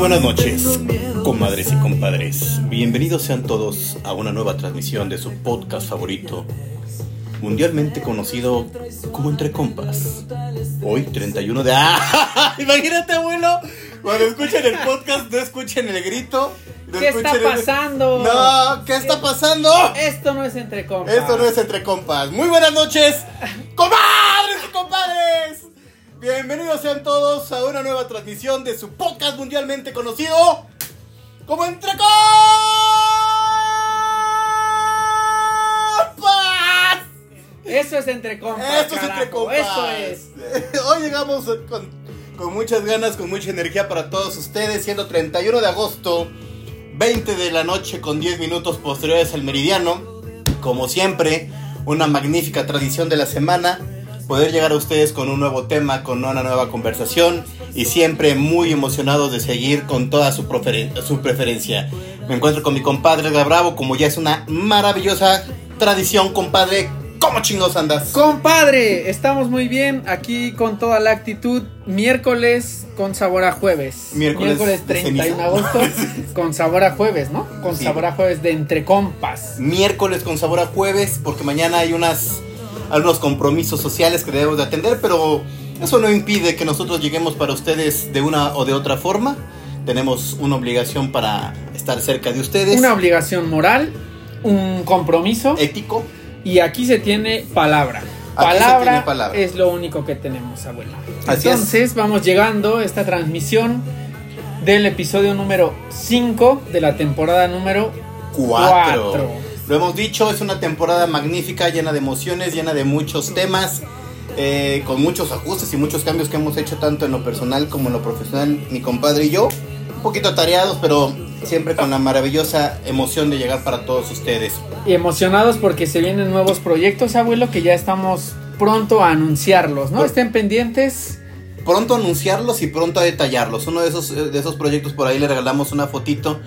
buenas noches, comadres y compadres. Bienvenidos sean todos a una nueva transmisión de su podcast favorito, mundialmente conocido como Entre Compas. Hoy, 31 de... ¡Ah! Imagínate, abuelo, cuando escuchen el podcast, no escuchen el grito. no ¿Qué está el- pasando? No, ¿qué está pasando? Esto no es entre compas. Esto no es entre compas. Muy buenas noches, comadres y compadres. Bienvenidos sean todos a una nueva transmisión de su podcast mundialmente conocido como Entre Compas. Eso es entre compas. Esto es carajo, Entre Compas. Eso es. Hoy llegamos con, con muchas ganas, con mucha energía para todos ustedes, siendo 31 de agosto, 20 de la noche con 10 minutos posteriores al meridiano. Como siempre, una magnífica tradición de la semana, poder llegar a ustedes con un nuevo tema, con una nueva conversación y siempre muy emocionados de seguir con toda su, preferen- su preferencia. Me encuentro con mi compadre Edgar Bravo, como ya es una maravillosa tradición, compadre. ¿Cómo chingos andas? Compadre, estamos muy bien aquí con toda la actitud. Miércoles con sabor a jueves. Miércoles de 31 de agosto con sabor a jueves, ¿no? Con Sí. sabor a jueves de entre compas. miércoles con sabor a jueves, porque mañana hay unas algunos compromisos sociales que debemos de atender, pero eso no impide que nosotros lleguemos para ustedes de una o de otra forma. Tenemos una obligación para estar cerca de ustedes. Una obligación moral, un compromiso ético. Y aquí se tiene palabra. Palabra, tiene palabra. es lo único que tenemos, abuela. Así Entonces es. vamos llegando a esta transmisión del episodio número 5 de la temporada número 4. Lo hemos dicho, es una temporada magnífica, llena de emociones, llena de muchos temas, eh, con muchos ajustes y muchos cambios que hemos hecho tanto en lo personal como en lo profesional, mi compadre y yo. Un poquito tareados, pero siempre con la maravillosa emoción de llegar para todos ustedes. y emocionados porque se vienen nuevos proyectos, abuelo, que ya estamos pronto a anunciarlos, ¿no? Por- Estén pendientes. Pronto anunciarlos y pronto a detallarlos. Uno de esos, eh, de esos proyectos por ahí le regalamos una fotito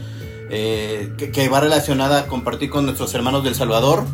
eh, que, que va relacionada a compartir con nuestros hermanos del Salvador.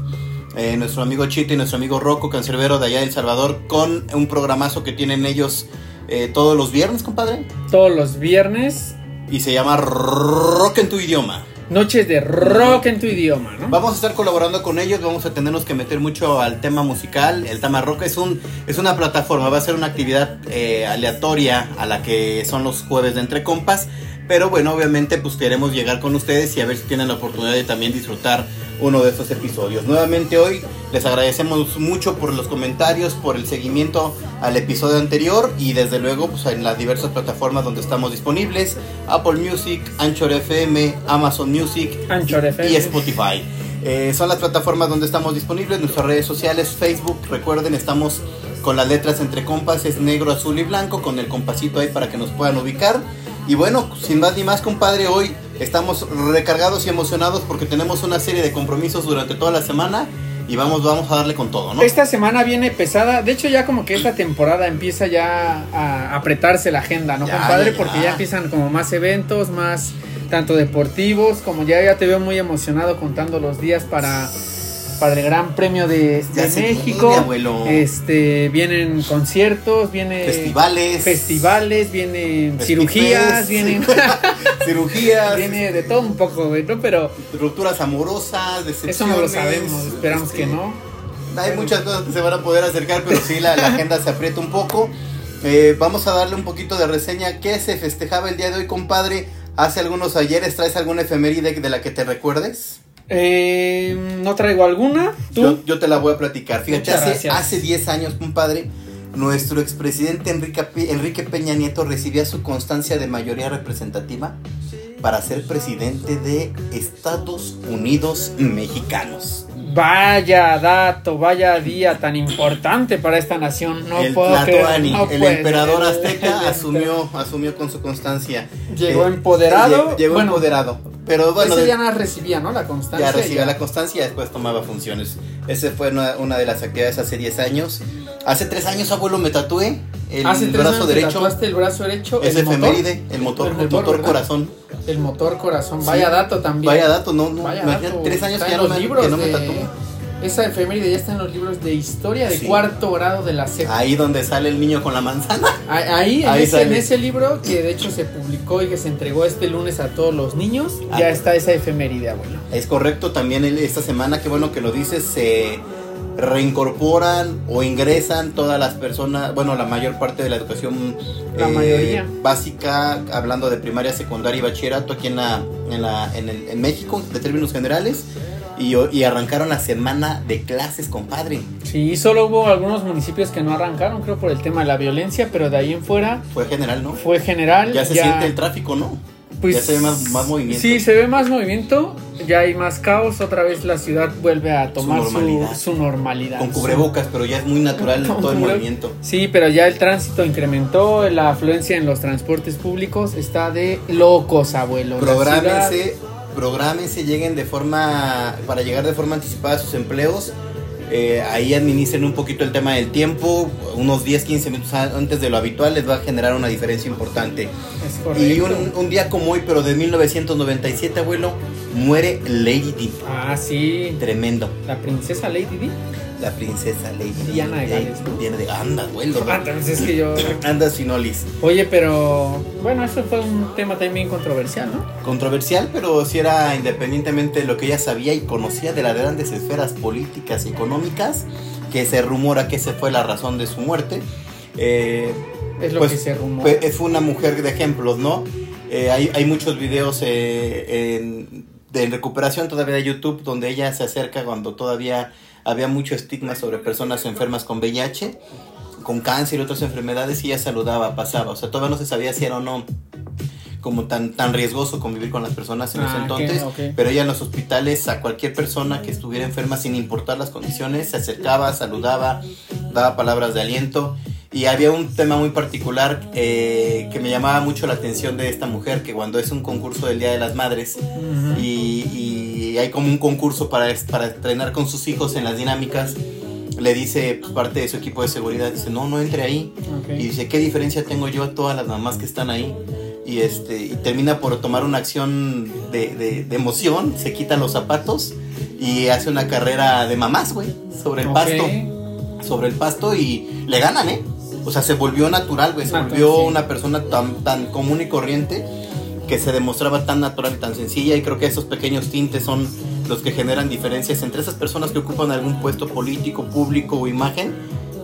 eh, nuestro amigo Chito y nuestro amigo Rocco, cancerbero de allá del Salvador, con un programazo que tienen ellos eh, todos los viernes, compadre. Todos los viernes, Y se llama Rock en tu idioma. noches de rock en tu idioma, ¿no? Vamos a estar colaborando con ellos, vamos a tenernos que meter mucho al tema musical. El tema rock es, un, es una plataforma, va a ser una actividad eh, aleatoria a la que son los jueves de Entre Compas. Pero bueno, obviamente pues queremos llegar con ustedes y a ver si tienen la oportunidad de también disfrutar uno de estos episodios. Nuevamente hoy les agradecemos mucho por los comentarios, por el seguimiento al episodio anterior y desde luego pues en las diversas plataformas donde estamos disponibles. Apple Music, Anchor FM, Amazon Music Anchor FM. y Spotify. Eh, son las plataformas donde estamos disponibles, nuestras redes sociales, Facebook, recuerden, estamos con las letras entre compas, es negro, azul y blanco, con el compasito ahí para que nos puedan ubicar. Y bueno, sin más ni más, compadre, hoy estamos recargados y emocionados porque tenemos una serie de compromisos durante toda la semana y vamos, vamos a darle con todo, ¿no? Esta semana viene pesada. De hecho, ya como que esta temporada empieza ya a apretarse la agenda, ¿no, Ya, compadre? ya, Porque ya. ya empiezan como más eventos, más tanto deportivos, como ya, ya te veo muy emocionado contando los días para, para el Gran Premio de, México. viene, abuelo. Este, vienen conciertos, viene Festivales. festivales, vienen Festifes, cirugías, vienen, cirugías, viene de todo un poco, güey, ¿no? Pero rupturas amorosas, decepciones. eso no lo sabemos, esperamos este, que no. Hay muchas cosas que se van a poder acercar, pero sí, la, la agenda se aprieta un poco. Eh, vamos a darle un poquito de reseña. ¿Qué se festejaba el día de hoy, compadre? Hace algunos ayeres, ¿traes alguna efeméride de la que te recuerdes? Eh, no traigo alguna. ¿Tú? Yo, yo te la voy a platicar. Fíjate, hace, hace 10 años, compadre, nuestro expresidente Enrique, Pe- Enrique Peña Nieto recibía su constancia de mayoría representativa para ser presidente de Estados Unidos Mexicanos. Vaya dato, vaya día tan importante para esta nación. No el puedo Tlatoani, creer. no el emperador azteca, El asumió, asumió con su constancia. Llegó Eh, empoderado. Llegó, Bueno, empoderado. Pero bueno, ese ya no recibía, ¿no? La constancia. ya recibía ya. la constancia y después tomaba funciones. Esa fue una, una de las actividades hace 10 años. Hace 3 años, abuelo, me tatué el Hace tres brazo años te derecho. tatuaste el brazo derecho. Es el motor, efeméride, el motor, El el motor, corazón. El motor corazón. Sí. Vaya dato también. Vaya dato, no, no Vaya dato. tres años que, en ya no me, que no me esa efeméride ya está en los libros de historia de Sí. cuarto grado de la SEP. Ahí donde sale el niño con la manzana. Ahí, en, Ahí ese, en ese libro, que de hecho se publicó y que se entregó este lunes a todos los niños, Ah. ya está esa efeméride, abuelo. Es correcto, también esta semana, qué bueno que lo dices, se reincorporan o ingresan todas las personas, bueno, la mayor parte de la educación eh, La mayoría. básica, hablando de primaria, secundaria y bachillerato aquí en, la, en, la, en, el- en México, de términos generales, y, y arrancaron la semana de clases, compadre. Sí, solo hubo algunos municipios que no arrancaron, creo, por el tema de la violencia, pero de ahí en fuera Fue general, ¿no? fue general. Ya se siente el tráfico, ¿no? Pues, ya se ve más, más movimiento. Sí, se ve más movimiento, ya hay más caos, otra vez la ciudad vuelve a tomar su normalidad. su normalidad. Con cubrebocas, pero ya es muy natural todo el movimiento. Sí, pero ya el tránsito incrementó, la afluencia en los transportes públicos está de locos, abuelo. Prográmense, ciudad- prográmense, lleguen de forma, para llegar de forma anticipada a sus empleos. Eh, ahí administren un poquito el tema del tiempo, unos 10, 15 minutos antes de lo habitual les va a generar una diferencia importante. Es correcto. Y un, un día como hoy, pero de 1997, abuelo, muere Lady Di. Ah, sí. Tremendo. La princesa Lady Di. La princesa Lady Di. Diana de Gales. Diana de Anda. Ah, entonces es que yo. Anda Sinolis. Oye, pero. Bueno, eso fue un tema también controversial, ¿no? Controversial, pero si era independientemente de lo que ella sabía y conocía de las grandes esferas políticas y económicas, que se rumora que esa fue la razón de su muerte. Eh, Es lo Pues, que se rumora. fue, fue una mujer de ejemplos, ¿no? Eh, hay, hay muchos videos eh, en- de recuperación todavía de YouTube donde ella se acerca cuando todavía había mucho estigma sobre personas enfermas con VIH, con cáncer y otras enfermedades y ella saludaba, pasaba. O sea, todavía no se sabía si era o no como tan, tan riesgoso convivir con las personas en ese Ah, ok, entonces, ok. pero ella en los hospitales a cualquier persona que estuviera enferma sin importar las condiciones, se acercaba, saludaba, daba palabras de aliento y había un tema muy particular eh, que me llamaba mucho la atención de esta mujer, que cuando es un concurso del Día de las Madres Ujú. y, y hay como un concurso para, para entrenar con sus hijos en las dinámicas, le dice parte de su equipo de seguridad, dice, no, no entre ahí. Ok. Y dice, ¿qué diferencia tengo yo a todas las mamás que están ahí? Y, este, y termina por tomar una acción de, de- de emoción, se quita los zapatos y hace una carrera de mamás, güey, sobre el Ok. pasto. Sobre el pasto y le ganan, ¿eh? O sea, se volvió natural, güey, se volvió una persona tan, tan común y corriente que se demostraba tan natural y tan sencilla y creo que esos pequeños tintes son los que generan diferencias entre esas personas que ocupan algún puesto político, público o imagen.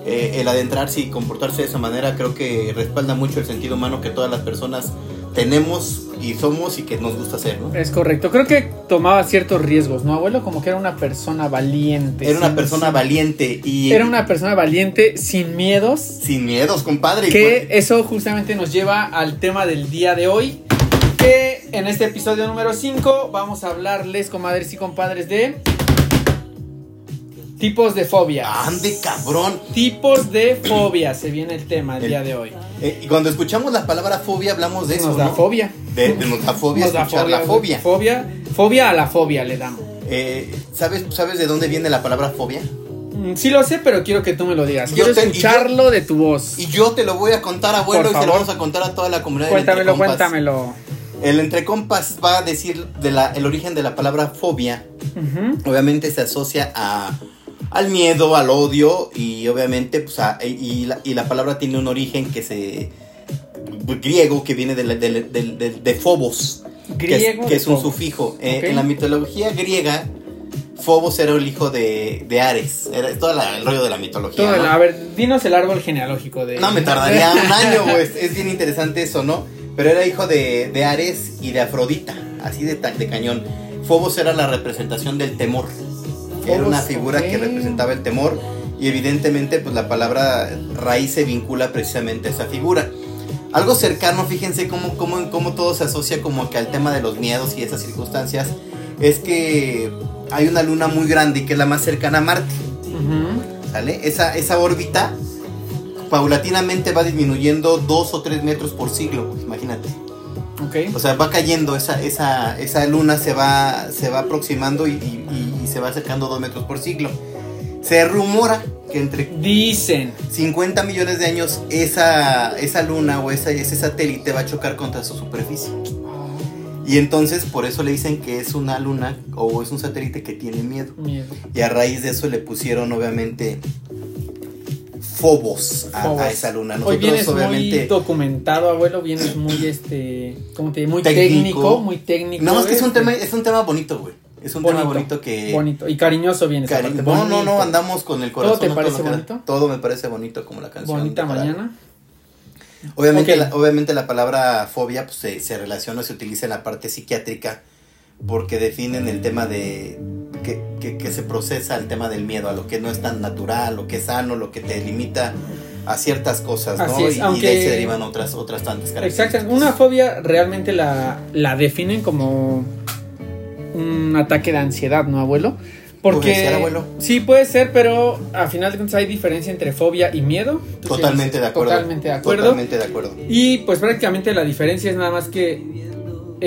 Eh, el adentrarse y comportarse de esa manera creo que respalda mucho el sentido humano que todas las personas tenemos y somos y que nos gusta hacer, ¿no? Es correcto. Creo que tomaba ciertos riesgos, ¿no, abuelo? Como que era una persona valiente. Era una persona sin- valiente y Era una persona valiente, sin miedos. sin miedos, compadre. Que eso justamente nos lleva al tema del día de hoy. Que en este episodio número 5 vamos a hablarles, comadres y compadres, de tipos de fobia. ande cabrón. Tipos de fobia, se viene el tema el, El- día de hoy. Eh, y cuando escuchamos la palabra fobia hablamos de eso, Nos da ¿no? fobia. De, de nos da fobia Nos da escuchar la fobia. Fobia, fobia a la fobia le damos. Eh, ¿sabes, ¿Sabes de dónde viene la palabra fobia? Mm, Sí lo sé, pero quiero que tú me lo digas. Yo Quiero te- y yo- escucharlo de tu voz. Y yo te lo voy a contar, abuelo, Por y se lo favor. vamos a contar a toda la comunidad. Cuéntamelo, cuéntamelo. El entre compas va a decir de la, el origen de la palabra fobia. Obviamente se asocia a, al miedo, al odio y obviamente pues a- y, la, y la palabra tiene un origen que se griego que viene de, la- de, de, de- phobos, Griego que es un Fobos. sufijo. Eh. En la mitología griega, Phobos era el hijo de, de Ares. Era todo la- el rollo de la mitología. Todo el- ¿no? a ver, dinos el árbol genealógico de. No, me tardaría un año, güey. Es, es bien interesante eso, ¿no? Pero era hijo de, de Ares y de Afrodita, así de, de cañón. Phobos era la representación del temor. Era una figura ok. que representaba el temor y evidentemente pues la palabra raíz se vincula precisamente a esa figura. Algo cercano, fíjense cómo, cómo, cómo todo se asocia como que al tema de los miedos y esas circunstancias, es que hay una luna muy grande y que es la más cercana a Marte. Ujú. ¿Sale? Esa, esa órbita paulatinamente va disminuyendo dos o tres metros por siglo, imagínate. Ok. O sea, va cayendo, esa, esa, esa luna se va, se va aproximando y, y- y se va acercando dos metros por siglo. Se rumora que entre Dicen. 50 millones de años esa, esa luna o esa, ese satélite va a chocar contra su superficie. Y entonces por eso le dicen que es una luna o es un satélite que tiene miedo. Miedo. Y a raíz de eso le pusieron obviamente Fobos a, Fobos. a esa luna. Hoy Nosotros vienes muy documentado, abuelo, vienes muy este, ¿cómo te digo? Muy Técnico. técnico, muy técnico. No, es que es un este, tema, es un tema bonito, güey. Es un tema bonito que... bonito y cariñoso vienes. Cari- no, no, no, andamos con el corazón. te a parece bonito? Todo me parece bonito como la canción. Bonita mañana. Obviamente, la, obviamente la palabra fobia pues, se, se relaciona, se utiliza en la parte psiquiátrica porque definen el tema de que, que- que se procesa el tema del miedo a lo que no es tan natural, lo que es sano, lo que te limita a ciertas cosas, ¿no? Es, y, de ahí se derivan otras, otras tantas características. Exacto. Una fobia realmente la, la definen como un ataque de ansiedad, ¿no, abuelo? Porque Puede ser, abuelo. sí puede ser, pero a final de cuentas hay diferencia entre fobia y miedo. ¿Tú qué Totalmente de acuerdo. Totalmente de acuerdo. Totalmente de acuerdo. Y pues prácticamente la diferencia es nada más que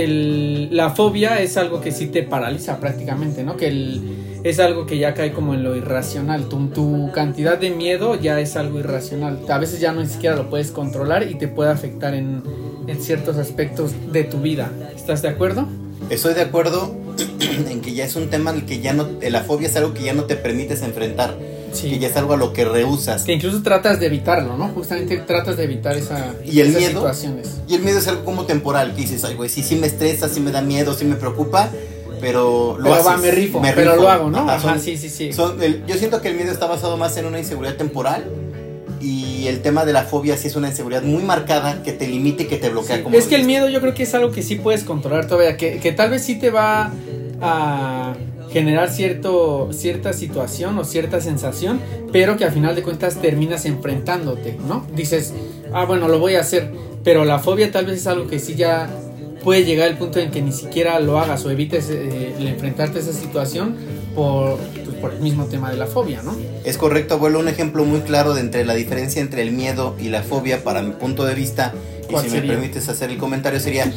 la fobia es algo que sí te paraliza prácticamente, ¿no? Que es algo que ya cae como en lo irracional. Tu, tu cantidad de miedo ya es algo irracional. A veces ya no ni siquiera lo puedes controlar y te puede afectar en, en ciertos aspectos de tu vida. ¿Estás de acuerdo? Estoy de acuerdo en que ya es un tema en el que ya no, la fobia es algo que ya no te permites enfrentar, que ya es algo a lo que rehusas. Que incluso tratas de evitarlo, ¿no? Justamente tratas de evitar esa, ¿Y el esas miedo? situaciones. Y el miedo es algo como temporal, que dices, ay, güey, sí, sí me estresa, sí me da miedo, sí me preocupa, pero lo Pero haces. va, me rifo, me pero rifo. lo hago, ¿no? Ajá, sí, sí, sí. son el- yo siento que el miedo está basado más en una inseguridad temporal y el tema de la fobia sí es una inseguridad muy marcada que te limite y que te bloquea Sí, como es que el miedo yo creo que es algo que sí puedes controlar todavía, que, que tal vez sí te va a generar cierto, cierta situación o cierta sensación, pero que al final de cuentas terminas enfrentándote, ¿no? Dices, ah, bueno, lo voy a hacer, pero la fobia tal vez es algo que sí ya puede llegar al punto en que ni siquiera lo hagas o evites eh, el enfrentarte a esa situación por, pues, por el mismo tema de la fobia, ¿no? Es correcto, abuelo, un ejemplo muy claro de entre la diferencia entre el miedo y la fobia para mi punto de vista, y ¿Cuál si sería? me permites hacer el comentario sería,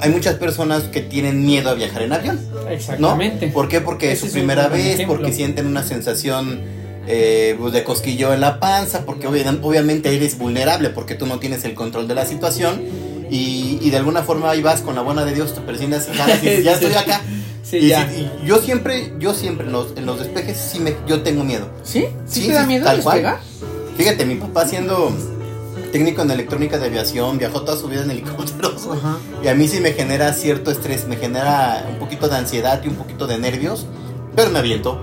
hay muchas personas que tienen miedo a viajar en avión. ¿no? Exactamente. ¿Por qué? Porque es Ese su es primera vez, ejemplo. porque sienten una sensación eh, pues, de cosquillo en la panza, porque obvia- obviamente eres vulnerable, porque tú no tienes el control de la situación. Y, y de alguna forma ahí vas con la buena de Dios, te presionas y ya estoy acá. Sí, y, ya. si- y yo siempre, yo siempre en los, en los despejes sí me, yo tengo miedo. ¿Sí? ¿Sí, Sí, te da miedo tal cual. despegar? Fíjate, mi papá siendo técnico en electrónica de aviación, viajó toda su vida en helicópteros. Ajá. Y a mí sí me genera cierto estrés, me genera un poquito de ansiedad y un poquito de nervios, pero me aviento.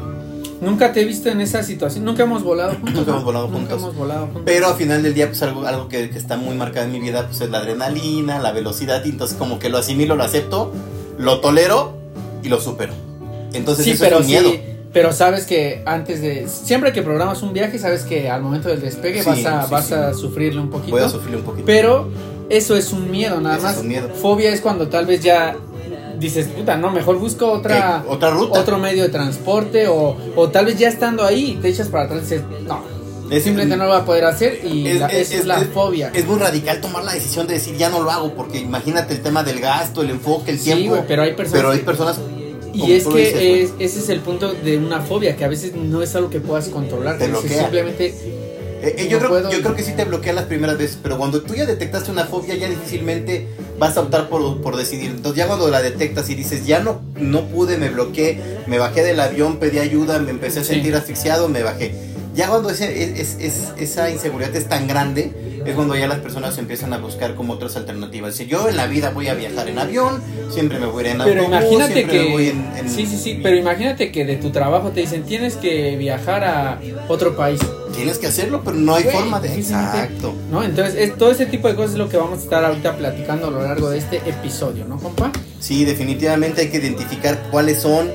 Nunca te he visto en esa situación. Nunca hemos volado juntos. Nunca hemos volado Nunca juntos. hemos volado juntos. Pero al final del día, pues algo, algo que, que está muy marcado en mi vida, pues es la adrenalina, la velocidad, y entonces como que lo asimilo, lo acepto, lo tolero y lo supero. Entonces sí, eso pero es un miedo. sí. Pero sabes que antes de. Siempre que programas un viaje, sabes que al momento del despegue Sí, vas, a, sí, vas sí. a sufrirle un poquito. Voy a sufrir un poquito. Pero eso es un miedo, nada Eso más. es un miedo. Fobia es cuando tal vez ya dices, puta, no, mejor busco otra. Eh, otra ruta. Otro medio de transporte. O, o tal vez ya estando ahí te echas para atrás y dices, no. Es- simplemente no lo va a poder hacer y Es- la- es- esa es, es- la fobia. Es muy radical tomar la decisión de decir ya no lo hago, porque imagínate el tema del gasto, el enfoque, el Sí, tiempo. güey, pero hay personas Pero hay personas. Y es que es- ese es el punto de una fobia, que a veces no es algo que puedas controlar. Te dices, bloquea. simplemente Eh, eh, yo, no creo, puedo- yo creo que sí te bloquea las primeras veces, pero cuando tú ya detectaste una fobia, ya difícilmente vas a optar por, por decidir. Entonces, ya cuando la detectas y dices, ya no, no pude, me bloqueé, me bajé del avión, pedí ayuda, me empecé a Sí. sentir asfixiado, me bajé. Ya cuando ese- es- es- esa inseguridad es tan grande, es cuando ya las personas empiezan a buscar como otras alternativas. Si yo en la vida voy a viajar en avión, siempre me voy a ir en Pero autobús, imagínate me que. voy en- en- Sí, sí, sí. Pero imagínate que de tu trabajo te dicen tienes que viajar a otro país. Tienes que hacerlo, pero no hay Güey, forma de... Exacto. ¿No? Entonces, es- todo ese tipo de cosas es lo que vamos a estar ahorita platicando a lo largo de este episodio, ¿no, compa? Sí, definitivamente hay que identificar cuáles son,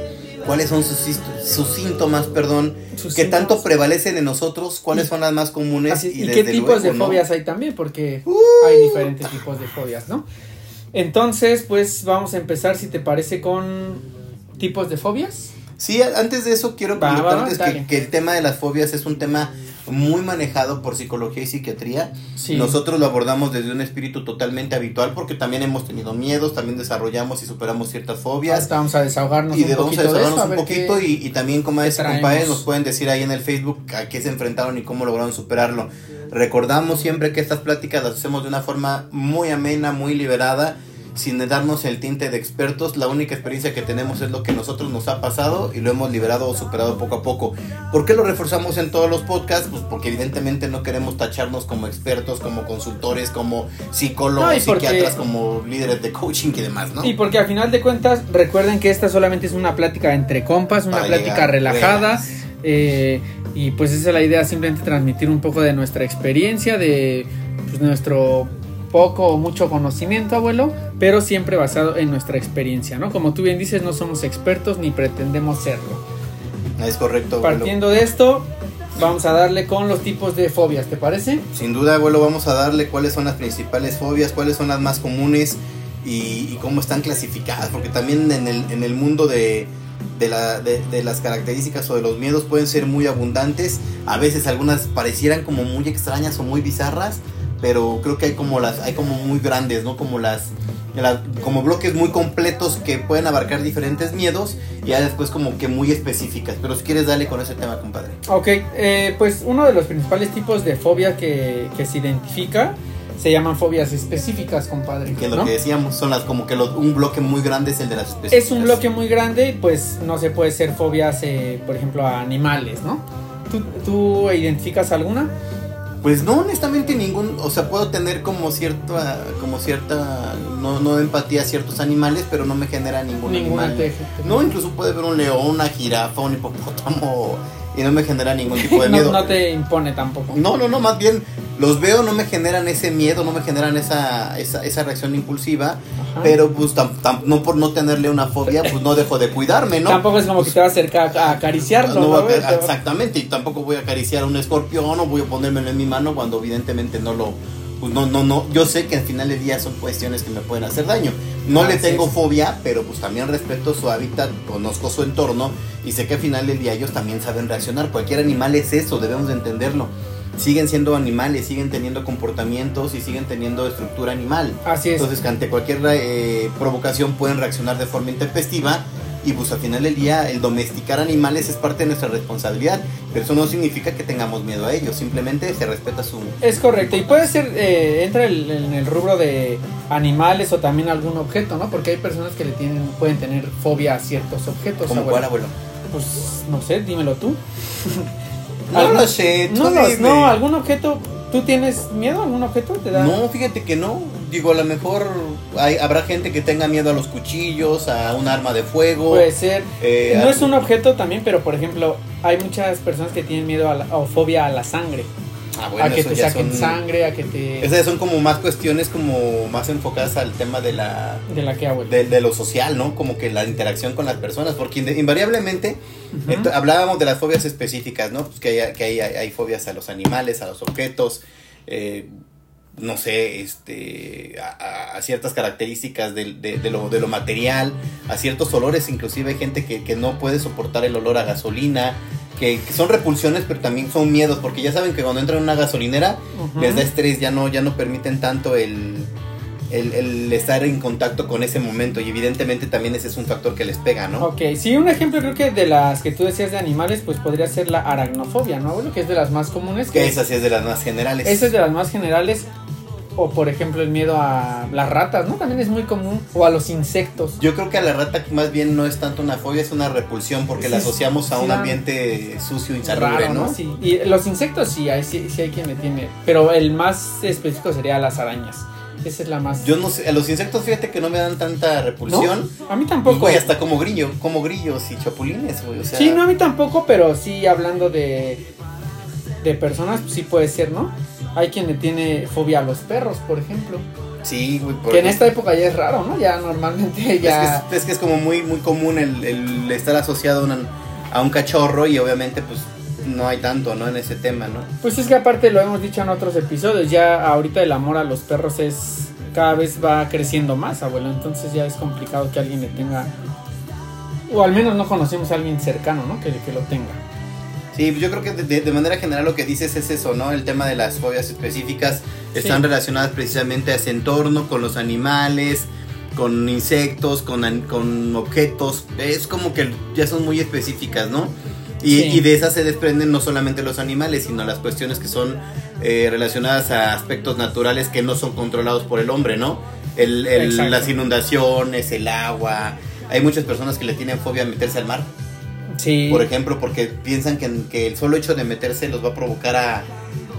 cuáles son sus, sus síntomas, perdón, Sus que síntomas. tanto prevalecen en nosotros, cuáles son las más comunes Así- y, ¿Y, qué tipos de. Uh. fobias hay también? Porque hay diferentes tipos de fobias, ¿no? Entonces, pues vamos a empezar, si te parece, con tipos de fobias. Sí, antes de eso quiero Va, va, va, comentarles dale. que, que el tema de las fobias es un tema muy manejado por psicología y psiquiatría. Sí. Nosotros lo abordamos desde un espíritu totalmente habitual porque también hemos tenido miedos, también desarrollamos y superamos ciertas fobias. Hasta vamos a desahogarnos y un de vamos a poquito de eso, desahogarnos a un poquito y, y también como es compadres nos pueden decir ahí en el Facebook a qué se enfrentaron y cómo lograron superarlo. Recordamos siempre que estas pláticas las hacemos de una forma muy amena, muy liberada sin darnos el tinte de expertos, la única experiencia que tenemos es lo que nosotros nos ha pasado y lo hemos liberado o superado poco a poco. ¿Por qué lo reforzamos en todos los podcasts? Pues porque evidentemente no queremos tacharnos como expertos, como consultores, como psicólogos, No, y porque- psiquiatras, como líderes de coaching y demás, ¿no? Y porque al final de cuentas, recuerden que esta solamente es una plática entre compas, una Para plática llegar, relajada. eh, y pues esa es la idea, simplemente transmitir un poco de nuestra experiencia, de pues, nuestro poco o mucho conocimiento, abuelo, pero siempre basado en nuestra experiencia, ¿no? Como tú bien dices, no somos expertos ni pretendemos serlo. Es correcto. abuelo. Partiendo de esto, vamos a darle con los tipos de fobias, ¿te parece? Sin duda, abuelo, vamos a darle cuáles son las principales fobias, cuáles son las más comunes y, y cómo están clasificadas, porque también en el, en el mundo de, de, la- de- de las características o de los miedos pueden ser muy abundantes, a veces algunas parecieran como muy extrañas o muy bizarras, pero creo que hay como las hay como muy grandes, ¿no? Como las la- como bloques muy completos que pueden abarcar diferentes miedos y ya después como que muy específicas, pero si quieres dale con ese tema, compadre. Ok, eh, pues uno de los principales tipos de fobia que, que se identifica se llaman fobias específicas, compadre. Que lo ¿no? que decíamos, son las como que los- un bloque muy grande es el de las específicas. Es un bloque muy grande, pues no se puede ser fobias, eh, por ejemplo, a animales, ¿no? ¿Tú, tú identificas alguna? Pues no, honestamente ningún, o sea, puedo tener como cierta, como cierta, no, no empatía a ciertos animales, pero no me genera ningún Ninguna animal. No, incluso puede ver un león, una jirafa, un hipopótamo y no me genera ningún tipo de no, miedo. no te impone tampoco. No, no, no, más bien los veo, no me generan ese miedo, no me generan esa, esa, esa reacción impulsiva, Ajá. pero pues tam- tam- no por no tenerle una fobia, pues no dejo de cuidarme, ¿no? Tampoco es como que te va a acercar a acariciarlo. No ¿no, a exactamente, y tampoco voy a acariciar a un escorpión o voy a ponérmelo en mi mano cuando evidentemente no lo... Pues no, no, no, yo sé que al final del día son cuestiones que me pueden hacer daño. No le tengo es. fobia, pero pues también respeto su hábitat, conozco su entorno y sé que al final del día ellos también saben reaccionar. Cualquier animal es eso, debemos de entenderlo. Siguen siendo animales, siguen teniendo comportamientos y siguen teniendo estructura animal. Así es. Entonces, ante cualquier eh, provocación pueden reaccionar de forma intempestiva. Y pues al final del día, el domesticar animales es parte de nuestra responsabilidad. Pero eso no significa que tengamos miedo a ellos. Simplemente se respeta su. Es correcto, y puede ser, eh, entra el- en el rubro de animales o también algún objeto, ¿no? Porque hay personas que le tienen, pueden tener fobia a ciertos objetos. ¿Como abuelo. cuál, abuelo? Pues no sé, dímelo tú. No ¿Algún- lo sé, tú No, no, dime. no, algún objeto, ¿tú tienes miedo a algún objeto? ¿Te da? No, fíjate que no. Digo, a lo mejor hay, habrá gente que tenga miedo a los cuchillos, a un arma de fuego. Puede ser. eh, no es un objeto también, pero por ejemplo, hay muchas personas que tienen miedo a la, o fobia a la sangre. Ah, bueno, a que te saquen son- sangre, a que te... Esas son como más cuestiones como más enfocadas al tema de la De la que abuelo. de, de lo social, ¿no? Como que la interacción con las personas, porque invariablemente hablábamos de las fobias específicas, ¿no? Pues que hay, que hay, hay fobias a los animales, a los objetos, eh, no sé, este, a, a- ciertas características del- de, de lo, de lo material, a ciertos olores, inclusive hay gente que, que no puede soportar el olor a gasolina, que, que son repulsiones, pero también son miedos, porque ya saben que cuando entran en una gasolinera les da estrés, ya no, ya no permiten tanto el, el, el estar en contacto con ese momento y evidentemente también ese es un factor que les pega, ¿no? Ok, sí, un ejemplo creo que de las que tú decías de animales, pues podría ser la aracnofobia, ¿no, abuelo? Que es de las más comunes. Que esa sí es de las más generales. Esa es de las más generales. O por ejemplo el miedo a las ratas, ¿no? También es muy común. O a los insectos. Yo creo que a la rata más bien no es tanto una fobia, es una repulsión porque Sí, la asociamos a sí un ambiente sucio, insalubre, Raro, ¿no? ¿no? Sí. Y los insectos sí hay, sí, sí hay quien le tiene. Pero el más específico sería las arañas. Esa es la más. Yo no sé, a los insectos fíjate que no me dan tanta repulsión. ¿No? A mí Y tampoco. güey, hasta como grillo, como grillos y chapulines, güey, o sea, Sí, no, a mí tampoco, pero sí hablando de, de personas, pues sí puede ser, ¿no? Hay quien le tiene fobia a los perros, por ejemplo. sí, güey, Que porque- en esta época ya es raro, ¿no? Ya normalmente ya... Es, que es, es que es como muy, muy común el, el estar asociado a, una- a un cachorro y obviamente pues no hay tanto, ¿no? En ese tema, ¿no? Pues es que aparte lo hemos dicho en otros episodios, ya ahorita el amor a los perros es cada vez va creciendo más, abuelo, entonces ya es complicado que alguien le tenga o al menos no conocemos a alguien cercano, ¿no? Que, que lo tenga. Sí, pues yo creo que de, manera general lo que dices es eso, ¿no? El tema de las fobias específicas están Sí. relacionadas precisamente a ese entorno, con los animales, con insectos, con, con objetos. Es como que ya son muy específicas, ¿no? Y, Sí. y de esas se desprenden no solamente los animales, sino las cuestiones que son eh, relacionadas a aspectos naturales que no son controlados por el hombre, ¿no? El, el- las inundaciones, el agua. Hay muchas personas que le tienen fobia a meterse al mar, Sí. por ejemplo, porque piensan que, que el solo hecho de meterse los va a provocar a,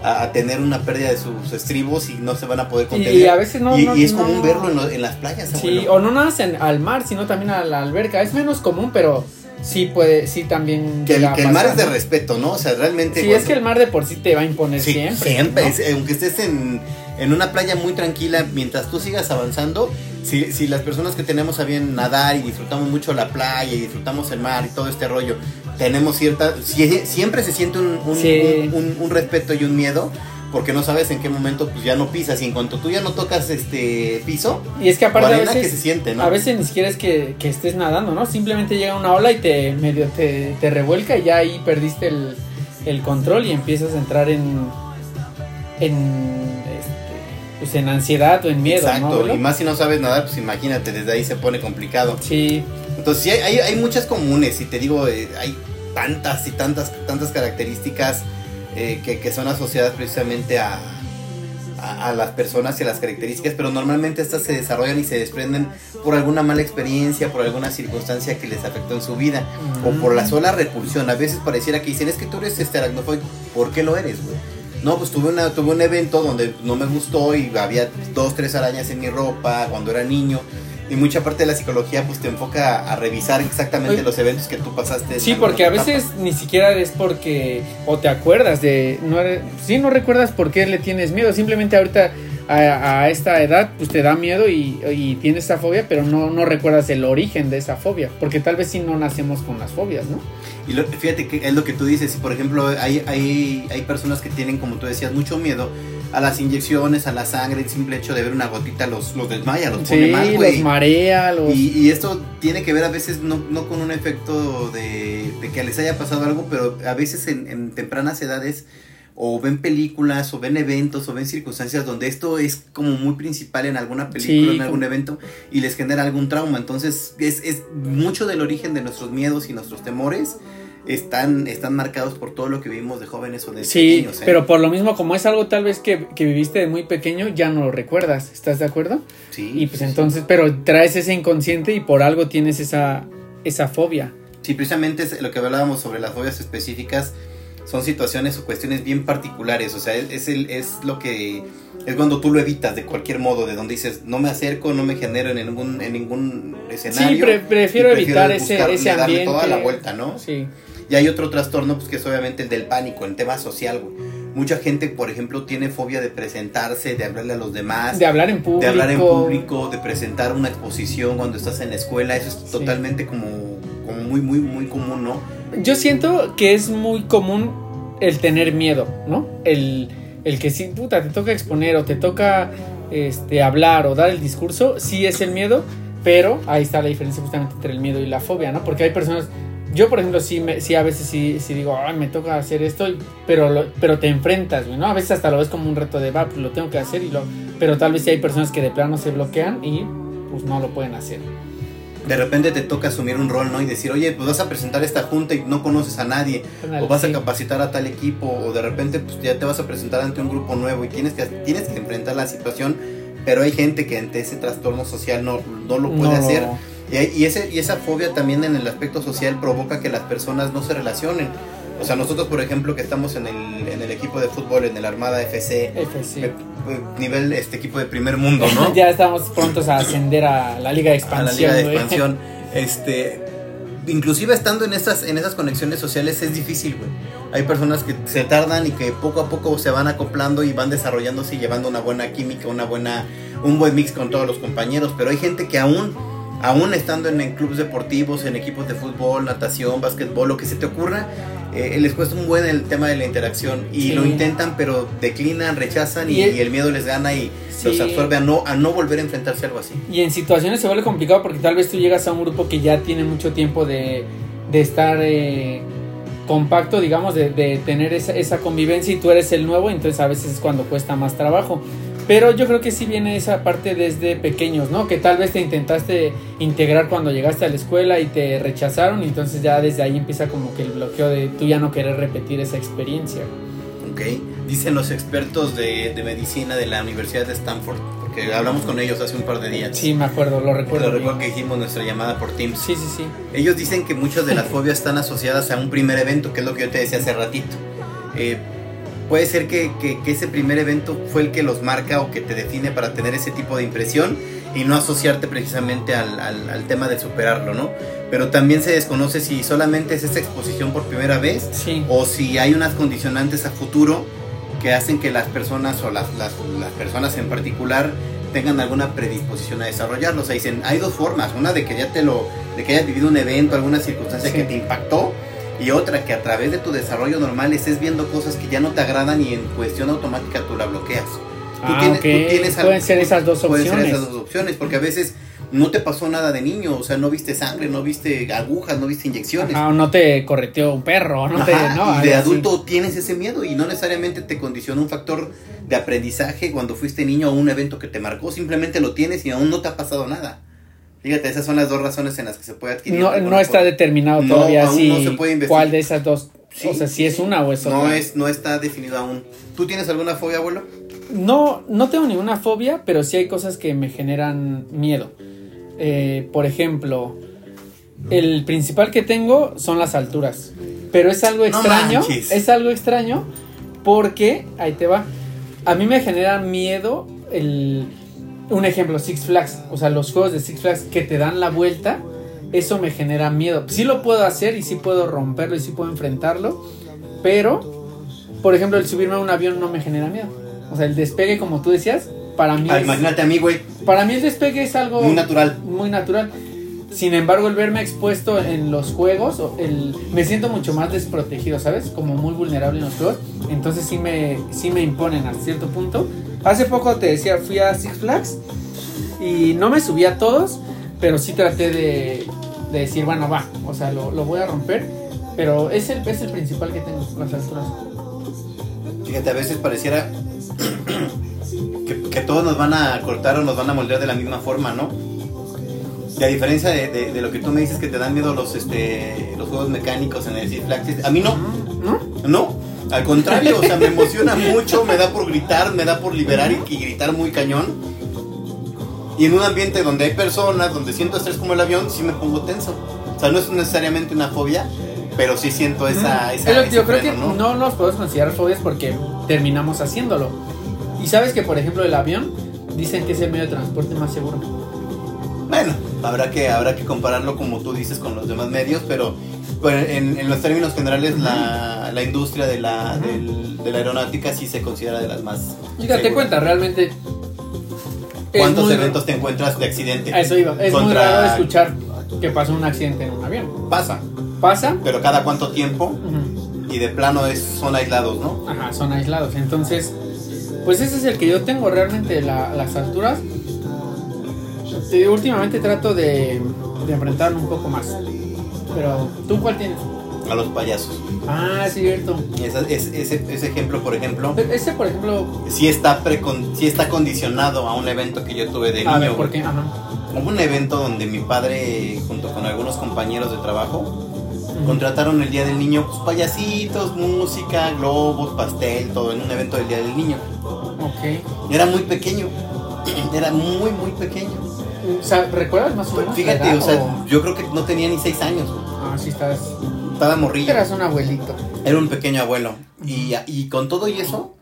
a- a tener una pérdida de sus estribos y no se van a poder contener. Y a veces no. Y- no- y es no- común verlo en, lo- en las playas, Sí, abuelo. o no nada más en- al mar, sino también a la alberca. Es menos común, pero sí puede, sí también. Que el, que mar es de respeto, ¿no? O sea, realmente. Sí, cuando- es que el mar de por sí te va a imponer Sí, siempre. siempre. aunque estés en, en una playa muy tranquila, mientras tú sigas avanzando, si, si las personas que tenemos a bien nadar y disfrutamos mucho la playa y disfrutamos el mar y todo este rollo, tenemos cierta. si- siempre se siente un, un, Sí. un- un- un respeto y un miedo. Porque no sabes en qué momento pues ya no pisas y en cuanto tú ya no tocas este piso, Y es que aparte o a veces, que se siente, ¿no? a veces ni siquiera es que, que estés nadando, ¿no? Simplemente llega una ola y te medio te, te revuelca y ya ahí perdiste el, el control y empiezas a entrar en en pues en ansiedad o en miedo, ¿no? Exacto, abuelo? y más si no sabes nadar, pues imagínate, desde ahí se pone complicado. Sí, Entonces sí, hay, hay, muchas comunes y te digo, eh, hay tantas y tantas, tantas características eh, que, que son asociadas precisamente a, a, a las personas y a las características, pero normalmente estas se desarrollan y se desprenden por alguna mala experiencia, por alguna circunstancia que les afectó en su vida o por la sola repulsión. A veces pareciera que dicen, es que tú eres este aracnofóbico, ¿por qué lo eres, güey? No, pues tuve, una, tuve un evento donde no me gustó y había dos, tres arañas en mi ropa cuando era niño. Y mucha parte de la psicología pues te enfoca a revisar exactamente los eventos que tú pasaste. Sí, porque a etapa. veces ni siquiera es porque o te acuerdas de no sí no recuerdas por qué le tienes miedo, simplemente ahorita a, a esta edad pues te da miedo y, y tienes esa fobia, pero no no recuerdas el origen de esa fobia, porque tal vez sí no nacemos con las fobias, ¿no? Y lo- fíjate que es lo que tú dices, y por ejemplo hay, hay, hay personas que tienen, como tú decías, mucho miedo a las inyecciones, a la sangre, el simple hecho de ver una gotita los, los desmaya, los pone Sí, mal, los marea, los Y, y esto tiene que ver a veces no, no con un efecto de, de que les haya pasado algo, pero a veces en, en tempranas edades o ven películas o ven eventos o ven circunstancias donde esto es como muy principal en alguna película, Sí, en algún evento y les genera algún trauma. Entonces es, es mucho del origen de nuestros miedos y nuestros temores están, están marcados por todo lo que vivimos de jóvenes o de Sí, pequeños. ¿eh? pero por lo mismo, como es algo tal vez que, que viviste de muy pequeño, ya no lo recuerdas, ¿estás de acuerdo? Sí, Y pues sí, sí. entonces, pero traes ese inconsciente y por algo tienes esa, esa fobia. Sí, precisamente es lo que hablábamos sobre las fobias específicas son situaciones o cuestiones bien particulares, o sea, es, es el, es lo que es cuando tú lo evitas de cualquier modo, de donde dices, no me acerco, no me genero en ningún, en ningún escenario. Sí, pre- prefiero y evitar ese, buscarle ese darle ambiente. toda la vuelta, ¿no? Sí. Y hay otro trastorno, pues que es obviamente el del pánico, el tema social, güey. Mucha gente, por ejemplo, tiene fobia de presentarse, de hablarle a los demás, De hablar en público. de hablar en público, de presentar una exposición cuando estás en la escuela, eso es Sí. totalmente como, como muy, muy, muy común, ¿no? Yo siento que es muy común el tener miedo, ¿no? El, el que sí, puta, te toca exponer o te toca este, hablar o dar el discurso, sí es el miedo, pero ahí está la diferencia justamente entre el miedo y la fobia, ¿no? Porque hay personas, yo por ejemplo, sí, me, sí a veces sí, sí digo, ay, me toca hacer esto, pero, lo- pero te enfrentas, ¿no? A veces hasta lo ves como un reto de, va, pues lo tengo que hacer, y lo, pero tal vez sí hay personas que de plano se bloquean y pues no lo pueden hacer. De repente te toca asumir un rol, ¿no? Y decir, oye, pues vas a presentar esta junta y no conoces a nadie, o vas a capacitar a tal equipo, o de repente pues ya te vas a presentar ante un grupo nuevo y tienes que, tienes que enfrentar la situación, pero hay gente que ante ese trastorno social no, no lo puede No, hacer. Y ese, y esa fobia también en el aspecto social provoca que las personas no se relacionen. O sea, nosotros, por ejemplo, que estamos en el, en el equipo de fútbol, en el Armada FC, FC. eh, eh, nivel este equipo de primer mundo, ¿no? ya estamos prontos a ascender a la Liga de a Expansión. la liga de expansión. Este, inclusive estando en estas, en esas conexiones sociales es difícil, güey. Hay personas que se tardan y que poco a poco se van acoplando y van desarrollándose y llevando una buena química, una buena, un buen mix con todos los compañeros. Pero hay gente que aún, aún estando en, en clubes deportivos, en equipos de fútbol, natación, básquetbol, lo que se te ocurra, eh, les cuesta un buen el tema de la interacción y Sí. lo intentan, pero declinan, rechazan y, Y el- y el miedo les gana y Sí. los absorbe a no, a no volver a enfrentarse a algo así. Y en situaciones se vuelve complicado porque tal vez tú llegas a un grupo que ya tiene mucho tiempo de, de estar eh, compacto, digamos, de, de tener esa, esa convivencia y tú eres el nuevo, entonces a veces es cuando cuesta más trabajo. Pero yo creo que sí viene esa parte desde pequeños, ¿no? Que tal vez te intentaste integrar cuando llegaste a la escuela y te rechazaron, y entonces ya desde ahí empieza como que el bloqueo de tú ya no querer repetir esa experiencia. Ok, dicen los expertos de, de medicina de la Universidad de Stanford, porque que hablamos con ellos hace un par de días. Sí, me acuerdo, lo recuerdo. Lo recuerdo que hicimos nuestra llamada por Teams. Sí, sí, sí. Ellos dicen que muchas de las fobias están asociadas a un primer evento, que es lo que yo te decía hace ratito. Eh, puede ser que, que, que, ese primer evento fue el que los marca o que te define para tener ese tipo de impresión y no asociarte precisamente al, al, al tema de superarlo, ¿no? Pero también se desconoce si solamente es esa exposición por primera vez Sí. o si hay unas condicionantes a futuro que hacen que las personas o las, las, las personas en particular tengan alguna predisposición a desarrollarlo. O sea, dicen, hay dos formas, una de que ya te lo, de que hayas vivido un evento, alguna circunstancia Sí. que te impactó, y otra que a través de tu desarrollo normal estés viendo cosas que ya no te agradan y en cuestión automática tú la bloqueas. Tú Ah, tienes- ok. tú tienes Pueden ser esas dos Pueden opciones. ser esas dos opciones, porque a veces no te pasó nada de niño, o sea, no viste sangre, no viste agujas, no viste inyecciones. O no te correteó un perro, no te. Ajá, no, y de así. adulto tienes ese miedo y no necesariamente te condiciona un factor de aprendizaje cuando fuiste niño o un evento que te marcó, simplemente lo tienes y aún no te ha pasado nada. Fíjate, esas son las dos razones en las que se puede adquirir. No, no está determinado No, todavía aún si no se puede investigar. cuál de esas dos. Sí, o sea, si sí, es una o es otra. No, es, no está definido aún. ¿Tú tienes alguna fobia, abuelo? No, no tengo ninguna fobia, pero sí hay cosas que me generan miedo. Eh, por ejemplo, el principal que tengo son las alturas. Pero es algo extraño. es algo extraño porque, ahí te va. A mí me genera miedo el... Un ejemplo, Six Flags. O sea, los juegos de Six Flags que te dan la vuelta. Eso me genera miedo. Sí lo puedo hacer y sí puedo romperlo y sí puedo enfrentarlo. Pero, por ejemplo, el subirme a un avión no me genera miedo. O sea, el despegue, como tú decías, para mí, Ah, es- imagínate a mí, güey, para mí el despegue es algo muy natural. muy natural. Sin embargo, el verme expuesto en los juegos, el, me siento mucho más desprotegido, ¿sabes? Como muy vulnerable en los juegos. Entonces sí me, sí me imponen a cierto punto. Hace poco te decía, fui a Six Flags y no me subí a todos, pero sí traté de, de decir, bueno, va, o sea, lo, lo voy a romper. Pero es el, es el principal que tengo, las alturas. Fíjate, a veces pareciera que, que todos nos van a cortar o nos van a moldear de la misma forma, ¿no? Y a diferencia de, de- de lo que tú me dices que te dan miedo los, este, los juegos mecánicos en el Six Flags, a mí no, ¿No? no, al contrario, o sea, me emociona mucho, me da por gritar, me da por liberar y, y gritar muy cañón. Y en un ambiente donde hay personas, donde siento estrés como el avión, sí me pongo tenso. O sea, no es necesariamente una fobia, pero sí siento esa... esa que yo creo que freno, no nos podemos considerar fobias porque terminamos haciéndolo. Y sabes que, por ejemplo, el avión dicen que es el medio de transporte más seguro. Bueno, habrá que, habrá que compararlo como tú dices con los demás medios, pero en, en los términos generales la, la industria de la, del- de la aeronáutica sí se considera de las más... Fíjate seguras. cuenta, realmente. ¿Cuántos muy- eventos te encuentras de accidente? A eso iba. Es muy Contra- raro escuchar que pasó un accidente en un avión. Pasa, Pasa. pero cada cuánto tiempo y de plano es, son aislados, ¿no? Ajá, son aislados. Entonces, pues ese es el que yo tengo realmente, la- las alturas. Eh, últimamente trato de, de enfrentarlo un poco más. Pero, ¿tú cuál tienes? A los payasos. Ah, es cierto. Esa- es- ese, ese ejemplo, por ejemplo, Pero Ese, por ejemplo, sí está, precon- sí está condicionado a un evento que yo tuve de niño. a ver, güey. ¿por qué? Ajá. Hubo un evento donde mi padre, junto con algunos compañeros de trabajo, contrataron el Día del Niño, pues payasitos, música, globos, pastel, todo en un evento del Día del Niño. Ok. Era muy pequeño, era muy, muy pequeño. O sea, ¿recuerdas más o menos? la Fíjate, edad o sea, o- yo creo que no tenía ni seis años, Ah, sí, estás. estaba morrillo. Eras un abuelito. Era un pequeño abuelo. Y, y con todo y eso,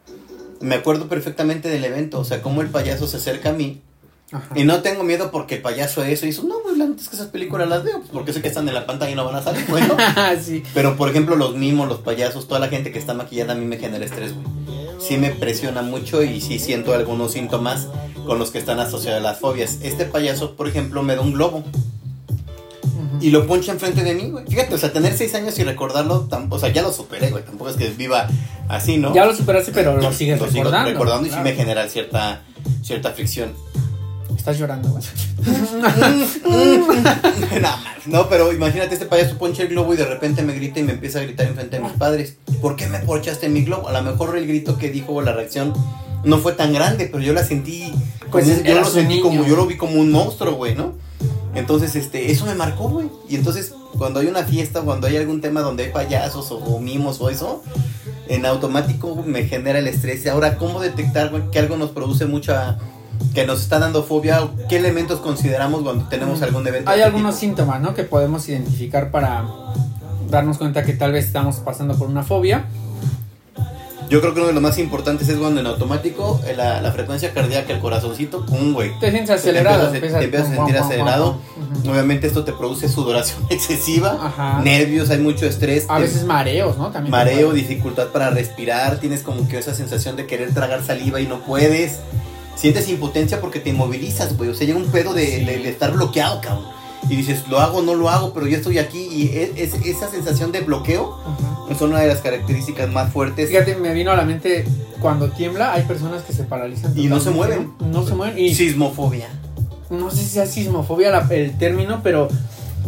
me acuerdo perfectamente del evento, o sea, cómo el payaso se acerca a mí. Ajá. Y no tengo miedo porque el payaso eso hizo, no, pues la es que esas películas las veo, pues porque sé que están en la pantalla y no van a salir, bueno. sí. Pero por ejemplo, los mimos, los payasos, toda la gente que está maquillada a mí me genera estrés, güey. Sí me presiona mucho y sí siento algunos síntomas con los que están asociadas las fobias. Este payaso, por ejemplo, me da un globo Y lo poncha enfrente de mí, güey. Fíjate, o sea, tener seis años y recordarlo, o sea, ya lo superé, güey. Tampoco es que viva así, ¿no? Ya lo superaste, pero lo sigues Lo sigo recordando. recordando y sí me genera cierta, cierta fricción. Estás llorando, güey. no, no, pero imagínate, este payaso poncha el globo y de repente me grita y me empieza a gritar enfrente de mis padres. ¿Por qué me ponchaste mi globo? A lo mejor el grito que dijo o la reacción no fue tan grande, pero yo la sentí. Pues yo lo sentí niño. como, yo lo vi como un monstruo, güey, ¿no? Entonces, este, eso me marcó, güey. Y entonces, cuando hay una fiesta, cuando hay algún tema donde hay payasos o, o mimos o eso, en automático me genera el estrés. Ahora, ¿cómo detectar güey, que algo nos produce mucha que nos está dando fobia, qué elementos consideramos cuando tenemos algún evento. Hay algunos tipo? síntomas, ¿no? Que podemos identificar para darnos cuenta que tal vez estamos pasando por una fobia. Yo creo que uno de los más importantes es cuando en automático eh, la, la frecuencia cardíaca, el corazoncito, pum, güey. Te sientes Te acelerado. empiezas a- te empiezas a sentir acelerado. Obviamente esto te produce sudoración excesiva, Ajá. nervios, hay mucho estrés, A veces mareos, ¿no? También. mareo, dificultad para respirar, tienes como que esa sensación de querer tragar saliva y no puedes. Sientes impotencia porque te inmovilizas, güey. O sea, llega un pedo de, Sí. de- de estar bloqueado, cabrón. Y dices, lo hago, no lo hago, pero yo estoy aquí. Y es, es- esa sensación de bloqueo Ujú. es una de las características más fuertes. Fíjate, me vino a la mente cuando tiembla, hay personas que se paralizan. Y no se mueven. ¿no? No se mueven. Y Sismofobia. no sé si sea sismofobia la- el término, pero